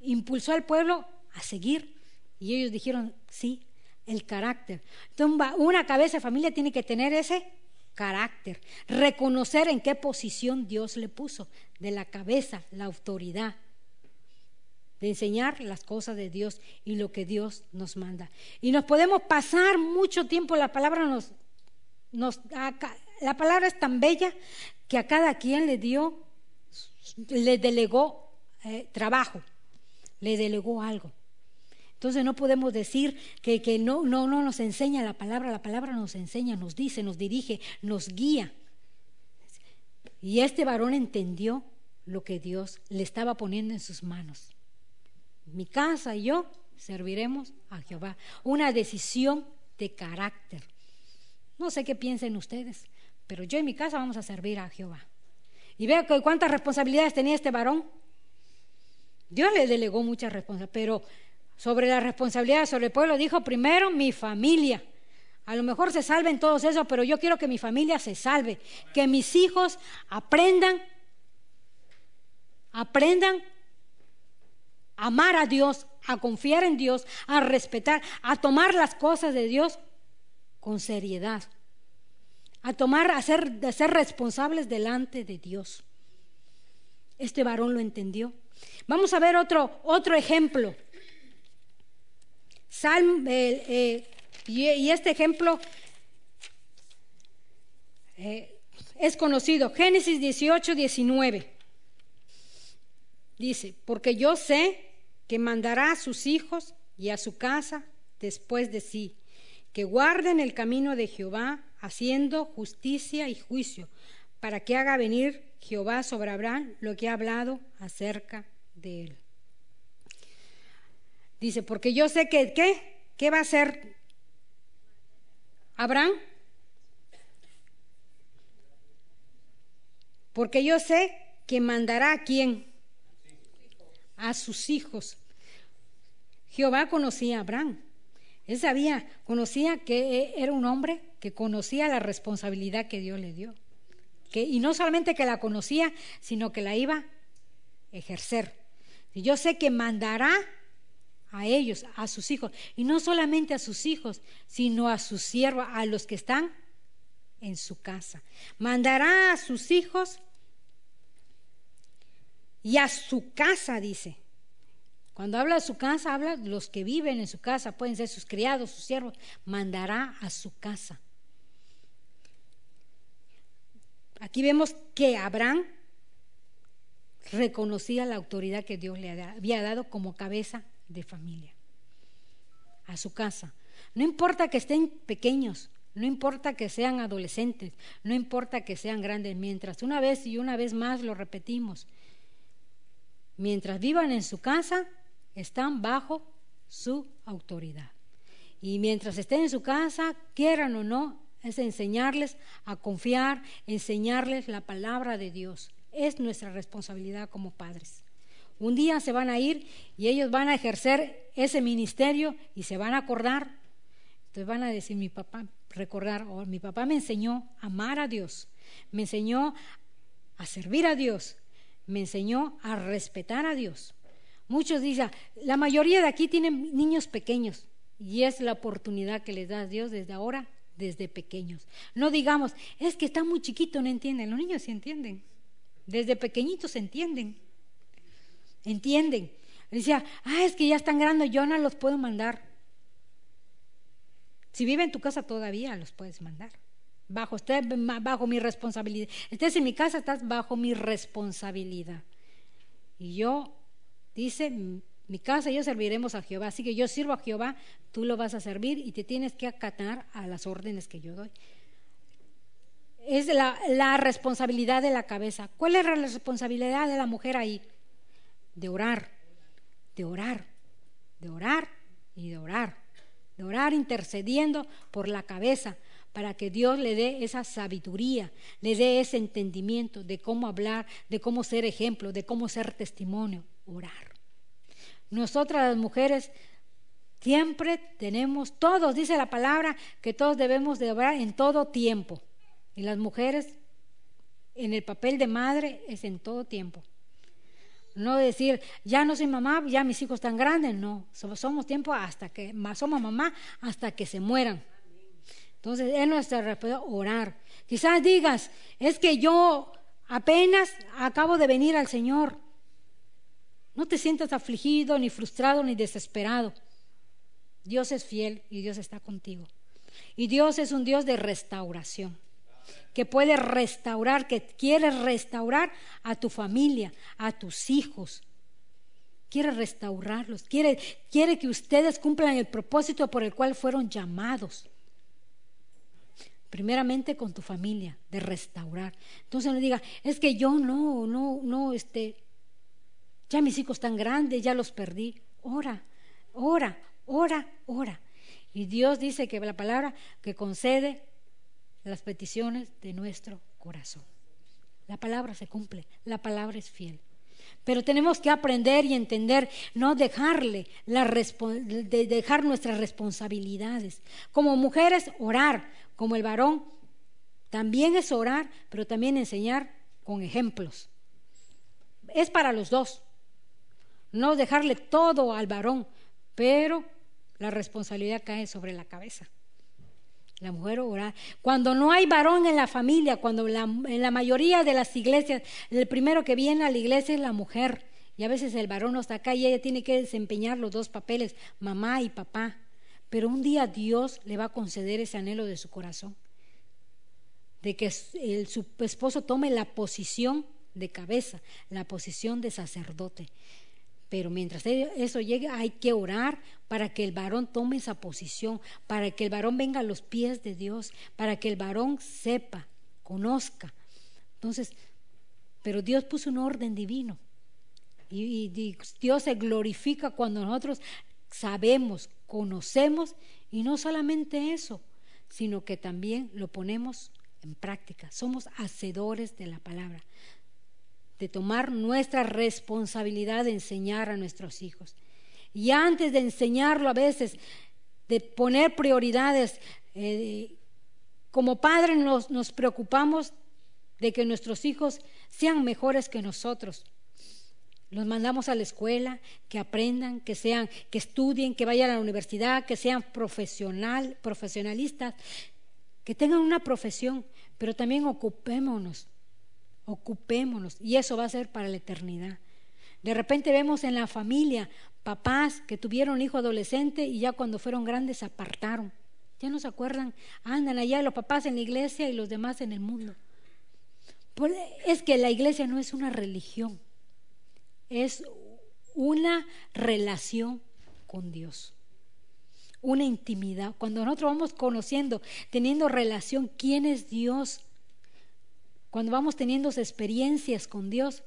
Impulsó al pueblo a seguir. Y ellos dijeron, sí, el carácter. Entonces, una cabeza de familia tiene que tener ese carácter. Reconocer en qué posición Dios le puso. De la cabeza, la autoridad. De enseñar las cosas de Dios y lo que Dios nos manda. Y nos podemos pasar mucho tiempo, la palabra nos, la palabra es tan bella que a cada quien le dio, le delegó eh, trabajo, le delegó algo. Entonces no podemos decir que, que no, no, no nos enseña la palabra, la palabra nos enseña, nos dice, nos dirige, nos guía. Y este varón entendió lo que Dios le estaba poniendo en sus manos. Mi casa y yo serviremos a Jehová. Una decisión de carácter. No sé qué piensen ustedes, pero yo en mi casa vamos a servir a Jehová. Y que cuántas responsabilidades tenía este varón. Dios le delegó muchas responsabilidades, pero sobre la responsabilidad sobre el pueblo dijo primero mi familia. A lo mejor se salven todos esos, pero yo quiero que mi familia se salve, que mis hijos aprendan, aprendan a amar a Dios, a confiar en Dios, a respetar, a tomar las cosas de Dios con seriedad a tomar, a ser, ser responsables delante de Dios. Este varón lo entendió. Vamos a ver otro, otro ejemplo. Eh, eh, y, este ejemplo eh, es conocido. Génesis 18, 19. Dice, porque yo sé que mandará a sus hijos y a su casa después de sí, que guarden el camino de Jehová haciendo justicia y juicio, para que haga venir Jehová sobre Abraham lo que ha hablado acerca de él. Dice, porque yo sé que, ¿qué? ¿Qué va a hacer Abraham? Porque yo sé que mandará a quién? A sus hijos. Jehová conocía a Abraham. Él sabía, conocía que era un hombre que conocía la responsabilidad que Dios le dio. Que, y no solamente que la conocía, sino que la iba a ejercer. Y yo sé que mandará a ellos, a sus hijos, y no solamente a sus hijos, sino a sus siervos, a los que están en su casa. Mandará a sus hijos y a su casa, dice. Cuando habla de su casa, habla de los que viven en su casa, pueden ser sus criados, sus siervos, mandará a su casa. Aquí vemos que Abraham reconocía la autoridad que Dios le había dado como cabeza de familia a su casa. No importa que estén pequeños, no importa que sean adolescentes, no importa que sean grandes, mientras una vez y una vez más lo repetimos, mientras vivan en su casa, están bajo su autoridad. Y mientras estén en su casa, quieran o no, es enseñarles a confiar, enseñarles la palabra de Dios. Es nuestra responsabilidad como padres. Un día se van a ir y ellos van a ejercer ese ministerio y se van a acordar. Entonces van a decir, mi papá, recordar, oh, mi papá me enseñó a amar a Dios, me enseñó a servir a Dios, me enseñó a respetar a Dios. Muchos dicen, la mayoría de aquí tienen niños pequeños y es la oportunidad que les da Dios desde ahora, desde pequeños. No digamos, es que está muy chiquito, no entienden. Los niños sí entienden. Desde pequeñitos entienden. Entienden. Decía, ah, es que ya están grandes, yo no los puedo mandar. Si vive en tu casa todavía los puedes mandar. Bajo, bajo mi responsabilidad. Estés en mi casa, estás bajo mi responsabilidad. Y yo, dice, mi casa y yo serviremos a Jehová. Así que yo sirvo a Jehová, tú lo vas a servir y te tienes que acatar a las órdenes que yo doy. Es la, la responsabilidad de la cabeza. ¿Cuál es la responsabilidad de la mujer ahí? De orar, de orar, de orar y de orar. De orar intercediendo por la cabeza para que Dios le dé esa sabiduría, le dé ese entendimiento de cómo hablar, de cómo ser ejemplo, de cómo ser testimonio. Orar. Nosotras las mujeres siempre tenemos, todos, dice la palabra, que todos debemos de orar en todo tiempo. Y las mujeres en el papel de madre es en todo tiempo. No decir, ya no soy mamá, ya mis hijos están grandes, no, somos tiempo hasta que, somos mamá hasta que se mueran. Entonces es nuestra respuesta orar. Quizás digas, es que yo apenas acabo de venir al Señor. No te sientas afligido, ni frustrado, ni desesperado. Dios es fiel y Dios está contigo. Y Dios es un Dios de restauración, que puede restaurar, que quiere restaurar a tu familia, a tus hijos. Quiere restaurarlos, quiere, quiere que ustedes cumplan el propósito por el cual fueron llamados. Primeramente con tu familia, de restaurar. Entonces no diga, es que yo no, no, no, este, ya mis hijos están grandes, ya los perdí. Ora, ora, ora, ora. Y Dios dice que la palabra que concede las peticiones de nuestro corazón. La palabra se cumple, la palabra es fiel. Pero tenemos que aprender y entender, no dejarle la de dejar nuestras responsabilidades. Como mujeres, orar. Como el varón, también es orar, pero también enseñar con ejemplos. Es para los dos no dejarle todo al varón, pero la responsabilidad cae sobre la cabeza. La mujer orar. Cuando no hay varón en la familia, cuando en la mayoría de las iglesias, el primero que viene a la iglesia es la mujer. Y a veces el varón no está acá y ella tiene que desempeñar los dos papeles, mamá y papá. Pero un día Dios le va a conceder ese anhelo de su corazón, de que su esposo tome la posición de cabeza, la posición de sacerdote. Pero mientras eso llegue, hay que orar para que el varón tome esa posición, para que el varón venga a los pies de Dios, para que el varón sepa, conozca. Entonces, pero Dios puso un orden divino. Y, Dios se glorifica cuando nosotros sabemos, conocemos, y no solamente eso, sino que también lo ponemos en práctica. Somos hacedores de la palabra de tomar nuestra responsabilidad de enseñar a nuestros hijos. Y antes de enseñarlo a veces, de poner prioridades, eh, como padres nos, nos preocupamos de que nuestros hijos sean mejores que nosotros. Los mandamos a la escuela, que aprendan, que sean, que estudien, que vayan a la universidad, que sean profesional, profesionalistas, que tengan una profesión, pero también ocupémonos ocupémonos y eso va a ser para la eternidad. De repente vemos en la familia papás que tuvieron hijo adolescente y ya cuando fueron grandes se apartaron. Ya no se acuerdan, andan allá los papás en la iglesia y los demás en el mundo. Es que la iglesia no es una religión, es una relación con Dios, una intimidad. Cuando nosotros vamos conociendo, teniendo relación, quién es Dios, cuando vamos teniendo experiencias con Dios,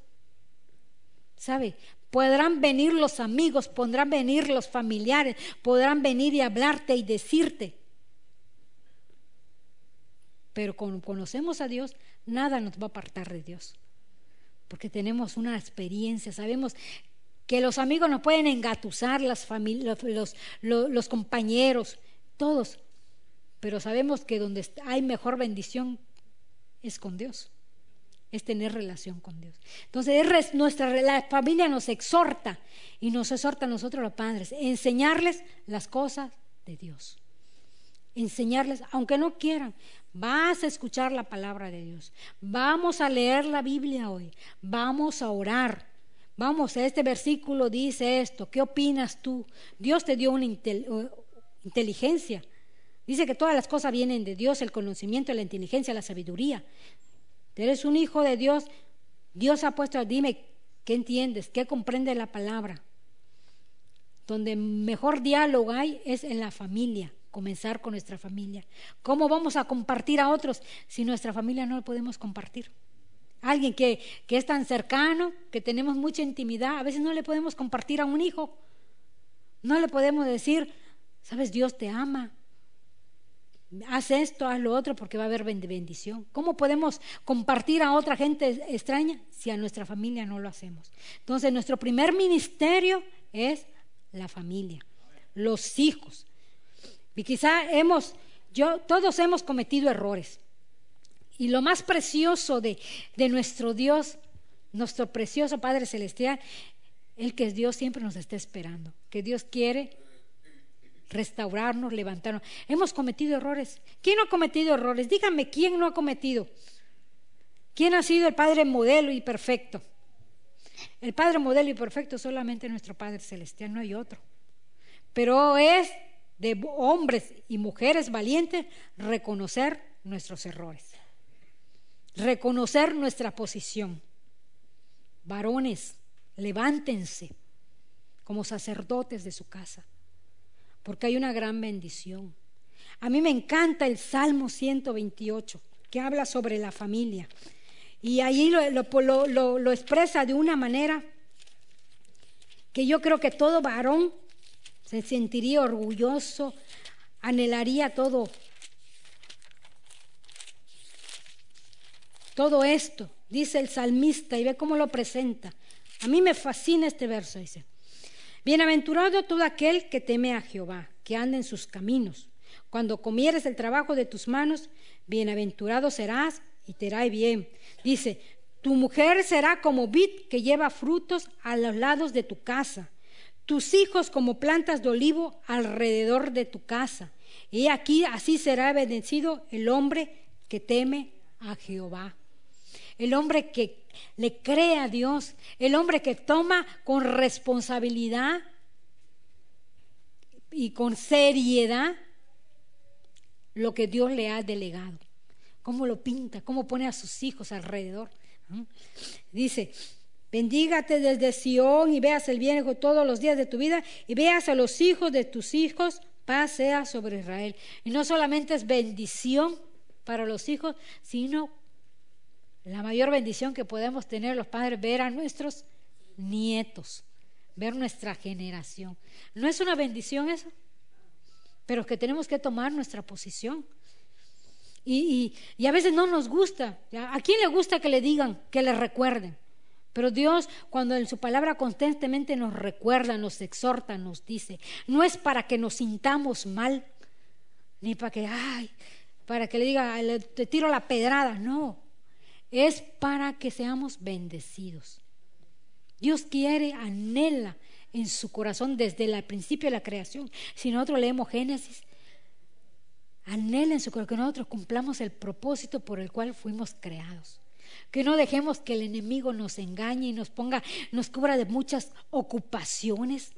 ¿sabe? Podrán venir los amigos, podrán venir los familiares, podrán venir y hablarte y decirte. Pero cuando conocemos a Dios, nada nos va a apartar de Dios. Porque tenemos una experiencia, sabemos que los amigos nos pueden engatusar, los, los compañeros, todos. Pero sabemos que donde hay mejor bendición es con Dios es tener relación con Dios. Entonces, nuestra, la familia nos exhorta y nos exhorta a nosotros los padres, enseñarles las cosas de Dios. Enseñarles, aunque no quieran, vas a escuchar la palabra de Dios. Vamos a leer la Biblia hoy. Vamos a orar. Vamos, este versículo dice esto. ¿Qué opinas tú? Dios te dio una inteligencia. Dice que todas las cosas vienen de Dios, el conocimiento, la inteligencia, la sabiduría. Eres un hijo de Dios. Dios ha puesto, dime, ¿qué entiendes? ¿Qué comprende la palabra? Donde mejor diálogo hay es en la familia, comenzar con nuestra familia. ¿Cómo vamos a compartir a otros si nuestra familia no lo podemos compartir? Alguien que, que es tan cercano, que tenemos mucha intimidad, a veces no le podemos compartir a un hijo. No le podemos decir, sabes, Dios te ama, haz esto, haz lo otro, porque va a haber bendición. ¿Cómo podemos compartir a otra gente extraña si a nuestra familia no lo hacemos? Entonces, nuestro primer ministerio es la familia, los hijos. Y quizá hemos, yo, todos hemos cometido errores. Y lo más precioso de, de nuestro Dios, nuestro precioso Padre Celestial, el que Dios siempre nos está esperando, que Dios quiere restaurarnos, levantarnos. Hemos cometido errores. ¿Quién no ha cometido errores? Díganme, ¿quién no ha cometido? ¿Quién ha sido el Padre modelo y perfecto? El Padre modelo y perfecto solamente nuestro Padre Celestial, no hay otro. Pero es de hombres y mujeres valientes reconocer nuestros errores, reconocer nuestra posición. Varones, levántense como sacerdotes de su casa porque hay una gran bendición. A mí me encanta el Salmo 128, que habla sobre la familia. Y ahí lo, expresa de una manera que yo creo que todo varón se sentiría orgulloso, anhelaría todo, todo esto, dice el salmista, y ve cómo lo presenta. A mí me fascina este verso, dice. Bienaventurado todo aquel que teme a Jehová, que anda en sus caminos. Cuando comieres el trabajo de tus manos, bienaventurado serás y te irá bien. Dice, tu mujer será como vid que lleva frutos a los lados de tu casa, tus hijos como plantas de olivo alrededor de tu casa. Y aquí así será bendecido el hombre que teme a Jehová el hombre que le cree a Dios, el hombre que toma con responsabilidad y con seriedad lo que Dios le ha delegado. Cómo lo pinta, cómo pone a sus hijos alrededor. Dice, bendígate desde Sión y veas el bien todos los días de tu vida y veas a los hijos de tus hijos, paz sea sobre Israel. Y no solamente es bendición para los hijos, sino la mayor bendición que podemos tener los padres, ver a nuestros nietos, ver nuestra generación. ¿No es una bendición eso? Pero que tenemos que tomar nuestra posición. Y, y, a veces no nos gusta. ¿A quién le gusta que le digan, que le recuerden? Pero Dios, cuando en su palabra constantemente nos recuerda, nos exhorta, nos dice, no es para que nos sintamos mal, ni para que, ay, para que le diga, te tiro la pedrada, no es para que seamos bendecidos. Dios quiere, anhela en su corazón desde el principio de la creación. Si nosotros leemos Génesis, anhela en su corazón que nosotros cumplamos el propósito por el cual fuimos creados. Que no dejemos que el enemigo nos engañe y nos ponga, nos cubra de muchas ocupaciones.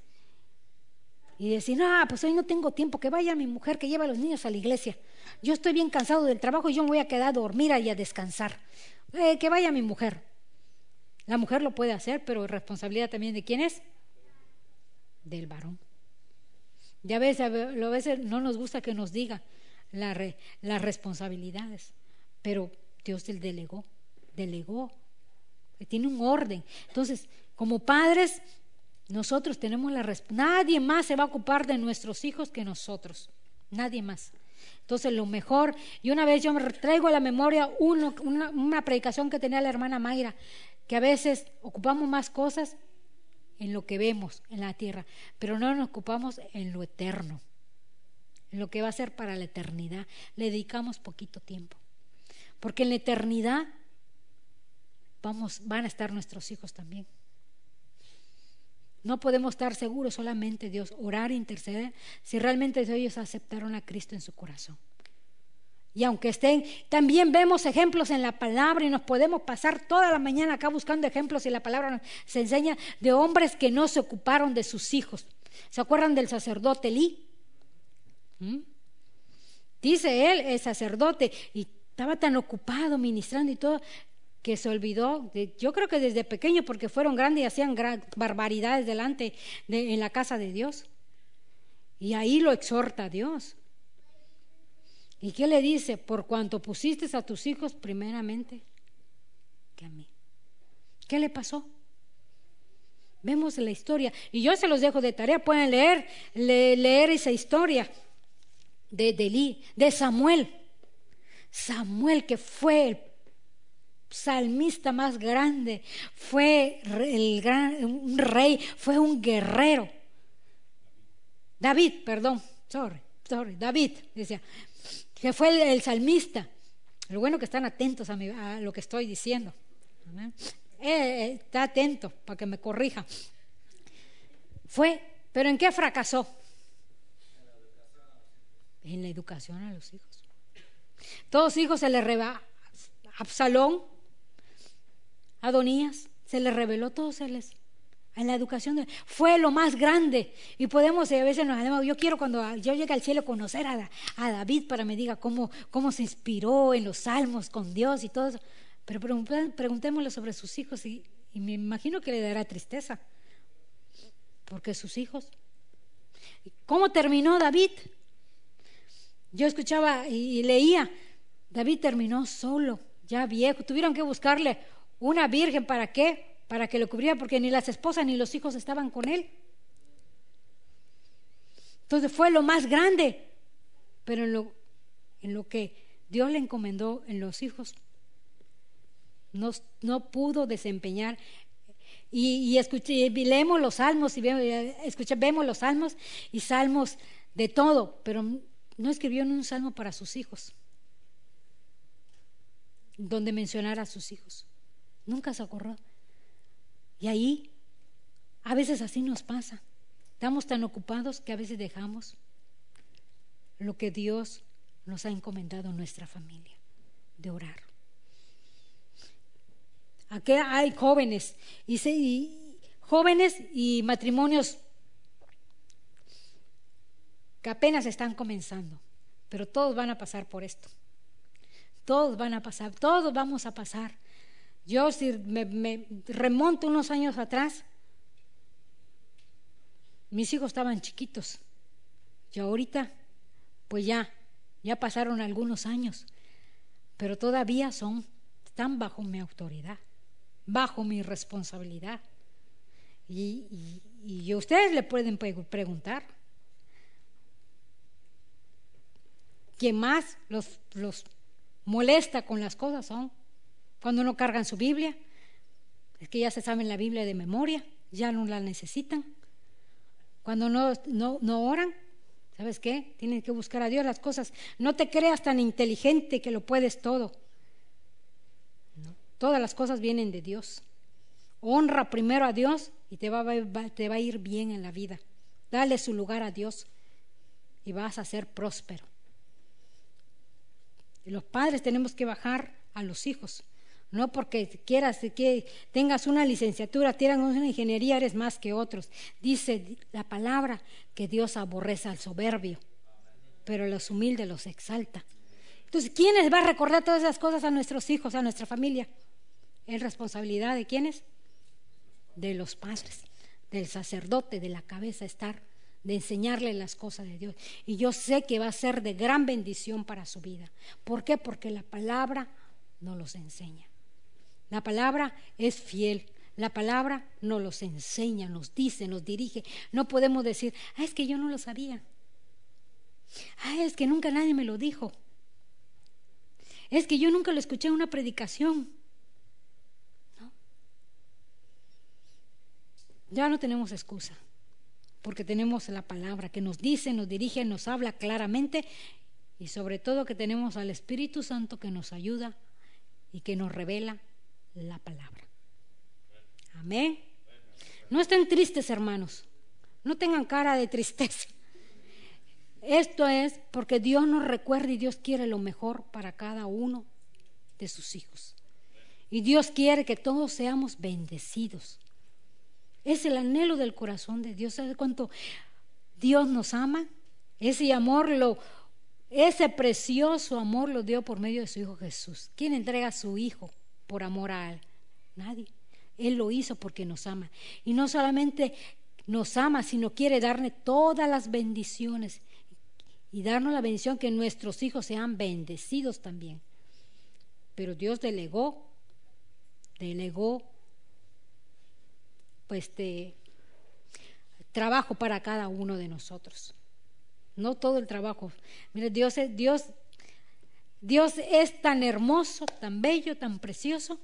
Y decir, ah, pues hoy no tengo tiempo, que vaya mi mujer que lleva a los niños a la iglesia. Yo estoy bien cansado del trabajo y yo me voy a quedar a dormir y a descansar. Eh, que vaya mi mujer. La mujer lo puede hacer, pero responsabilidad también de quién es? Del varón. Ya ves, a veces no nos gusta que nos diga las responsabilidades, pero Dios el delegó, delegó, tiene un orden. Entonces, como padres, nosotros tenemos la responsabilidad. Nadie más se va a ocupar de nuestros hijos que nosotros, nadie más. Entonces, lo mejor, y una vez yo me traigo a la memoria una, una, predicación que tenía la hermana Mayra, que a veces ocupamos más cosas en lo que vemos en la tierra, pero no nos ocupamos en lo eterno, en lo que va a ser para la eternidad. Le dedicamos poquito tiempo, porque en la eternidad vamos, van a estar nuestros hijos también. No podemos estar seguros solamente Dios, orar e interceder si realmente ellos aceptaron a Cristo en su corazón. Y aunque estén, también vemos ejemplos en la palabra y nos podemos pasar toda la mañana acá buscando ejemplos y la palabra nos se enseña de hombres que no se ocuparon de sus hijos. ¿Se acuerdan del sacerdote Lee? ¿Mm? Dice él, el sacerdote, y estaba tan ocupado ministrando y todo, que se olvidó, yo creo que desde pequeño, porque fueron grandes y hacían barbaridades delante de, en la casa de Dios. Y ahí lo exhorta Dios. ¿Y qué le dice? Por cuanto pusiste a tus hijos primeramente que a mí. ¿Qué le pasó? Vemos la historia. Y yo se los dejo de tarea. Pueden leer, leer esa historia de, de, de Samuel. Samuel que fue el salmista más grande, fue el gran, un rey, fue un guerrero. David, perdón, sorry, sorry, David, decía, que fue el, salmista. Lo bueno que están atentos a, lo que estoy diciendo. Eh, eh, está atento para que me corrija. Fue, pero ¿en qué fracasó? En la educación a los hijos. Todos hijos se le reba. Absalón, Adonías, se les reveló, todos se les en la educación fue lo más grande. Y podemos a veces nos yo quiero cuando yo llegue al cielo conocer a, a, David para me diga cómo, cómo se inspiró en los salmos con Dios y todo eso. Pero preguntémosle sobre sus hijos y, y me imagino que le dará tristeza. Porque sus hijos. ¿cómo terminó David? yo escuchaba y leía David terminó solo ya viejo tuvieron que buscarle una virgen para qué para que lo cubriera, porque ni las esposas ni los hijos estaban con él. Entonces fue lo más grande, pero en lo, en lo que Dios le encomendó en los hijos, no, no pudo desempeñar. Y, y leemos los salmos y vemos, vemos los salmos y salmos de todo, pero no escribió un salmo para sus hijos, donde mencionara a sus hijos. Nunca se acordó. Y ahí, a veces así nos pasa. Estamos tan ocupados que a veces dejamos lo que Dios nos ha encomendado a nuestra familia, de orar. Aquí hay jóvenes y, jóvenes y matrimonios que apenas están comenzando, pero todos van a pasar por esto. Todos van a pasar, todos vamos a pasar. Yo si me, remonto unos años atrás, mis hijos estaban chiquitos. Y ahorita, pues ya, ya pasaron algunos años, pero todavía son, están bajo mi autoridad, bajo mi responsabilidad. Y, y, ustedes le pueden preguntar. ¿Quién más los, los molesta con las cosas son cuando no cargan su Biblia, es que ya se saben la Biblia de memoria, ya no la necesitan. Cuando no, no, no oran, ¿sabes qué? Tienen que buscar a Dios las cosas. No te creas tan inteligente que lo puedes todo. Todas las cosas vienen de Dios. Honra primero a Dios y te va, te va a ir bien en la vida. Dale su lugar a Dios y vas a ser próspero. Los padres tenemos que bajar a los hijos no porque quieras que tengas una licenciatura, tengas una ingeniería, eres más que otros. Dice la palabra que Dios aborrece al soberbio, pero los humildes los exalta. Entonces, ¿quién va a recordar todas esas cosas a nuestros hijos, a nuestra familia? ¿Es responsabilidad de quiénes? De los padres, del sacerdote, de la cabeza estar, de enseñarle las cosas de Dios. Y yo sé que va a ser de gran bendición para su vida. ¿Por qué? Porque la palabra no los enseña. La palabra es fiel. La palabra nos los enseña, nos dice, nos dirige. No podemos decir, ah, es que yo no lo sabía. Ah, es que nunca nadie me lo dijo. Es que yo nunca lo escuché en una predicación. Ya no tenemos excusa, porque tenemos la palabra que nos dice, nos dirige, nos habla claramente y sobre todo que tenemos al Espíritu Santo que nos ayuda y que nos revela la palabra. Amén. No estén tristes, hermanos. No tengan cara de tristeza. Esto es porque Dios nos recuerda y Dios quiere lo mejor para cada uno de sus hijos. Y Dios quiere que todos seamos bendecidos. Es el anhelo del corazón de Dios. ¿Sabe cuánto Dios nos ama? Ese amor lo, ese precioso amor lo dio por medio de su Hijo Jesús. ¿Quién entrega a su Hijo por amor a? Nadie. Él lo hizo porque nos ama. Y no solamente nos ama, sino quiere darle todas las bendiciones y darnos la bendición que nuestros hijos sean bendecidos también. Pero Dios delegó, delegó pues este trabajo para cada uno de nosotros. No todo el trabajo. Mire, Dios Dios, Dios es tan hermoso, tan bello, tan precioso,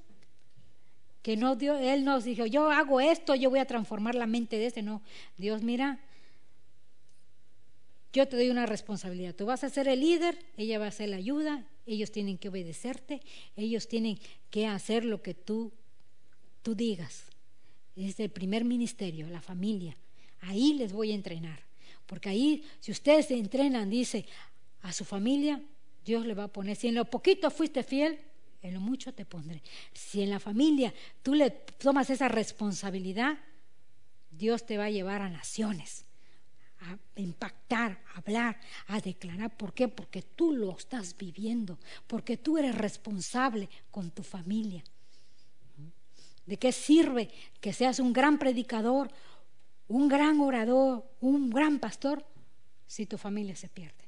que no Dios, Él nos dijo, yo hago esto, yo voy a transformar la mente de ese. No, Dios, mira, yo te doy una responsabilidad. Tú vas a ser el líder, ella va a ser la ayuda, ellos tienen que obedecerte, ellos tienen que hacer lo que tú, tú digas. Es el primer ministerio, la familia. Ahí les voy a entrenar. Porque ahí, si ustedes se entrenan, dice, a su familia, Dios le va a poner. Si en lo poquito fuiste fiel, en lo mucho te pondré. Si en la familia tú le tomas esa responsabilidad, Dios te va a llevar a naciones a impactar, a hablar, a declarar. ¿Por qué? Porque tú lo estás viviendo, porque tú eres responsable con tu familia. ¿De qué sirve que seas un gran predicador, un gran orador, un gran pastor, si tu familia se pierde,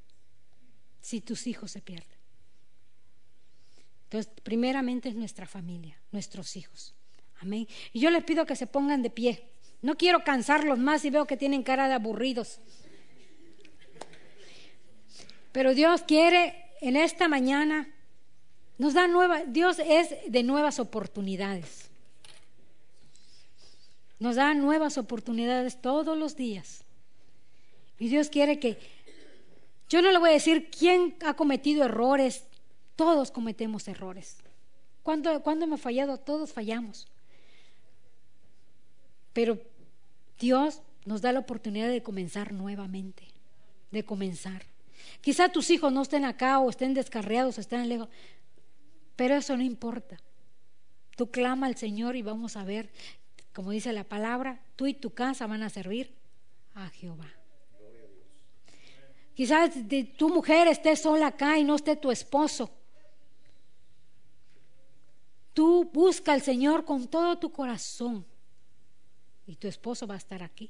si tus hijos se pierden? Entonces, primeramente es nuestra familia, nuestros hijos. Amén. Y yo les pido que se pongan de pie. No quiero cansarlos más y veo que tienen cara de aburridos. Pero Dios quiere en esta mañana, nos da nueva, Dios es de nuevas oportunidades. Nos da nuevas oportunidades todos los días. Y Dios quiere que, yo no le voy a decir quién ha cometido errores, todos cometemos errores. ¿Cuándo, ¿Cuándo hemos fallado? Todos fallamos. Pero Dios nos da la oportunidad de comenzar nuevamente, de comenzar. Quizá tus hijos no estén acá o estén descarriados o estén lejos, pero eso no importa. Tú clama al Señor y vamos a ver, como dice la palabra, tú y tu casa van a servir a Jehová. Quizás tu mujer esté sola acá y no esté tu esposo. Tú busca al Señor con todo tu corazón y tu esposo va a estar aquí,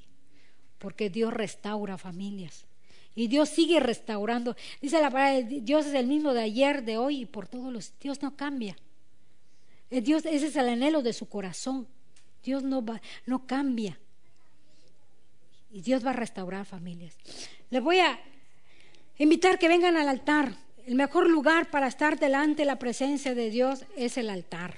porque Dios restaura familias. Y Dios sigue restaurando. Dice la palabra, Dios es el mismo de ayer, de hoy y por todos los... Dios no cambia. Eh, Dios, ese es el anhelo de su corazón. Dios no, va, no cambia. Y Dios va a restaurar familias. Les voy a invitar que vengan al altar. El mejor lugar para estar delante de la presencia de Dios es el altar.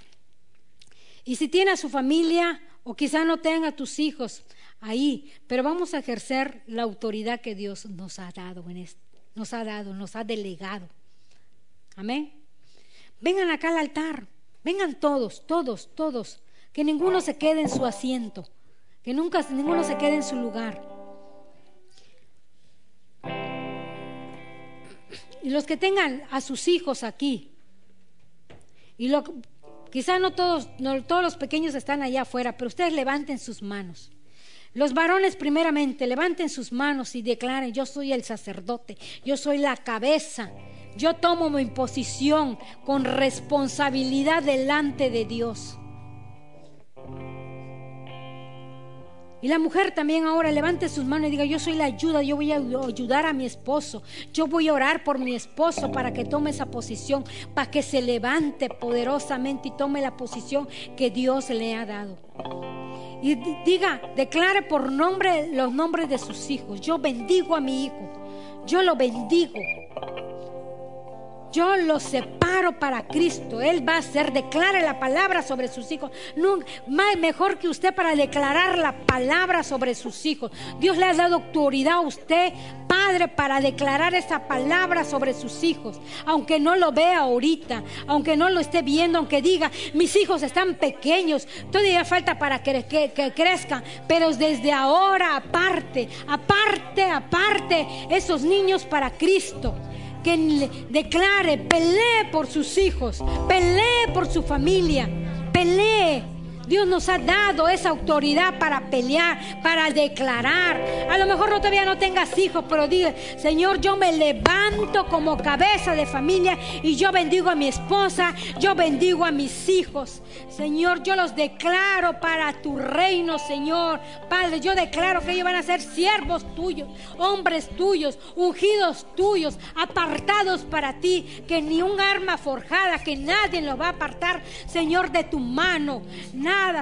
Y si tiene a su familia o quizá no tenga a tus hijos ahí, pero vamos a ejercer la autoridad que Dios nos ha dado, en nos ha dado, nos ha delegado. Amén. Vengan acá al altar, vengan todos, todos, todos, que ninguno se quede en su asiento, que nunca ninguno se quede en su lugar. Y los que tengan a sus hijos aquí, y lo, Quizá no todos, no todos los pequeños están allá afuera, pero ustedes levanten sus manos. Los varones primeramente levanten sus manos y declaren, yo soy el sacerdote, yo soy la cabeza, yo tomo mi posición con responsabilidad delante de Dios. Y la mujer también ahora levante sus manos y diga, yo soy la ayuda, yo voy a ayudar a mi esposo, yo voy a orar por mi esposo para que tome esa posición, para que se levante poderosamente y tome la posición que Dios le ha dado. Y diga, declare por nombre los nombres de sus hijos. Yo bendigo a mi hijo, yo lo bendigo. Yo los separo para Cristo. Él va a hacer, declare la palabra sobre sus hijos. No, más, mejor que usted para declarar la palabra sobre sus hijos. Dios le ha dado autoridad a usted, Padre, para declarar esa palabra sobre sus hijos. Aunque no lo vea ahorita, aunque no lo esté viendo, aunque diga, mis hijos están pequeños, todavía falta para que, que crezcan. Pero desde ahora, aparte, aparte, aparte, esos niños para Cristo que declare, pelee por sus hijos, pelee por su familia, pelee Dios nos ha dado esa autoridad para pelear, para declarar. A lo mejor no, todavía no tengas hijos, pero diga, Señor, yo me levanto como cabeza de familia y yo bendigo a mi esposa, yo bendigo a mis hijos. Señor, yo los declaro para tu reino, Señor. Padre, yo declaro que ellos van a ser siervos tuyos, hombres tuyos, ungidos tuyos, apartados para ti, que ni un arma forjada, que nadie los va a apartar, Señor, de tu mano.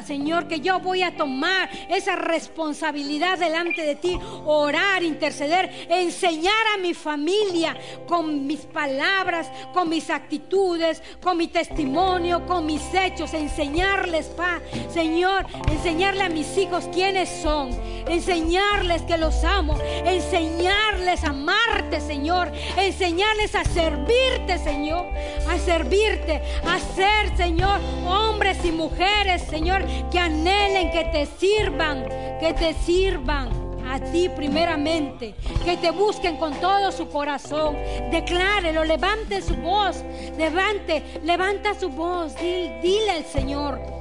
Señor, que yo voy a tomar esa responsabilidad delante de ti, orar, interceder, enseñar a mi familia con mis palabras, con mis actitudes, con mi testimonio, con mis hechos, enseñarles, pa, Señor, enseñarle a mis hijos quiénes son, enseñarles que los amo, enseñarles a amarte, Señor, enseñarles a servirte, Señor, a servirte, a ser, Señor, hombres y mujeres, Señor que anhelen, que te sirvan, que te sirvan a ti primeramente, que te busquen con todo su corazón. Declárelo, levante su voz, levante, levanta su voz, dile, al Señor.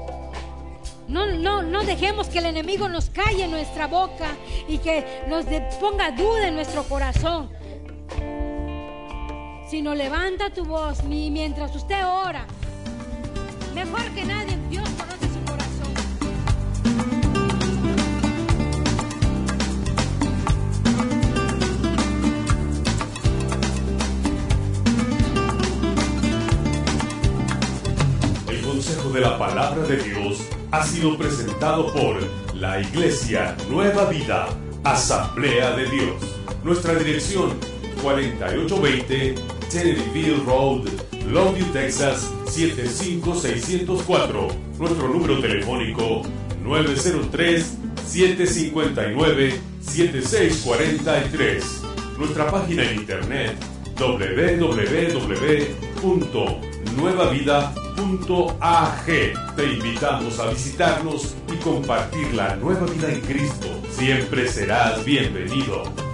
No, no, no dejemos que el enemigo nos calle en nuestra boca y que nos ponga duda en nuestro corazón. Sino levanta tu voz mientras usted ora. Mejor que nadie, Dios conoce
consejo de la palabra de Dios ha sido presentado por la Iglesia Nueva Vida, Asamblea de Dios. Nuestra dirección 4820 Tenneryville Road, Longview, Texas 75604. Nuestro número telefónico 903-759-7643. Nuestra página en internet www.nuevavida.com te invitamos a visitarnos y compartir la nueva vida en Cristo. Siempre serás bienvenido.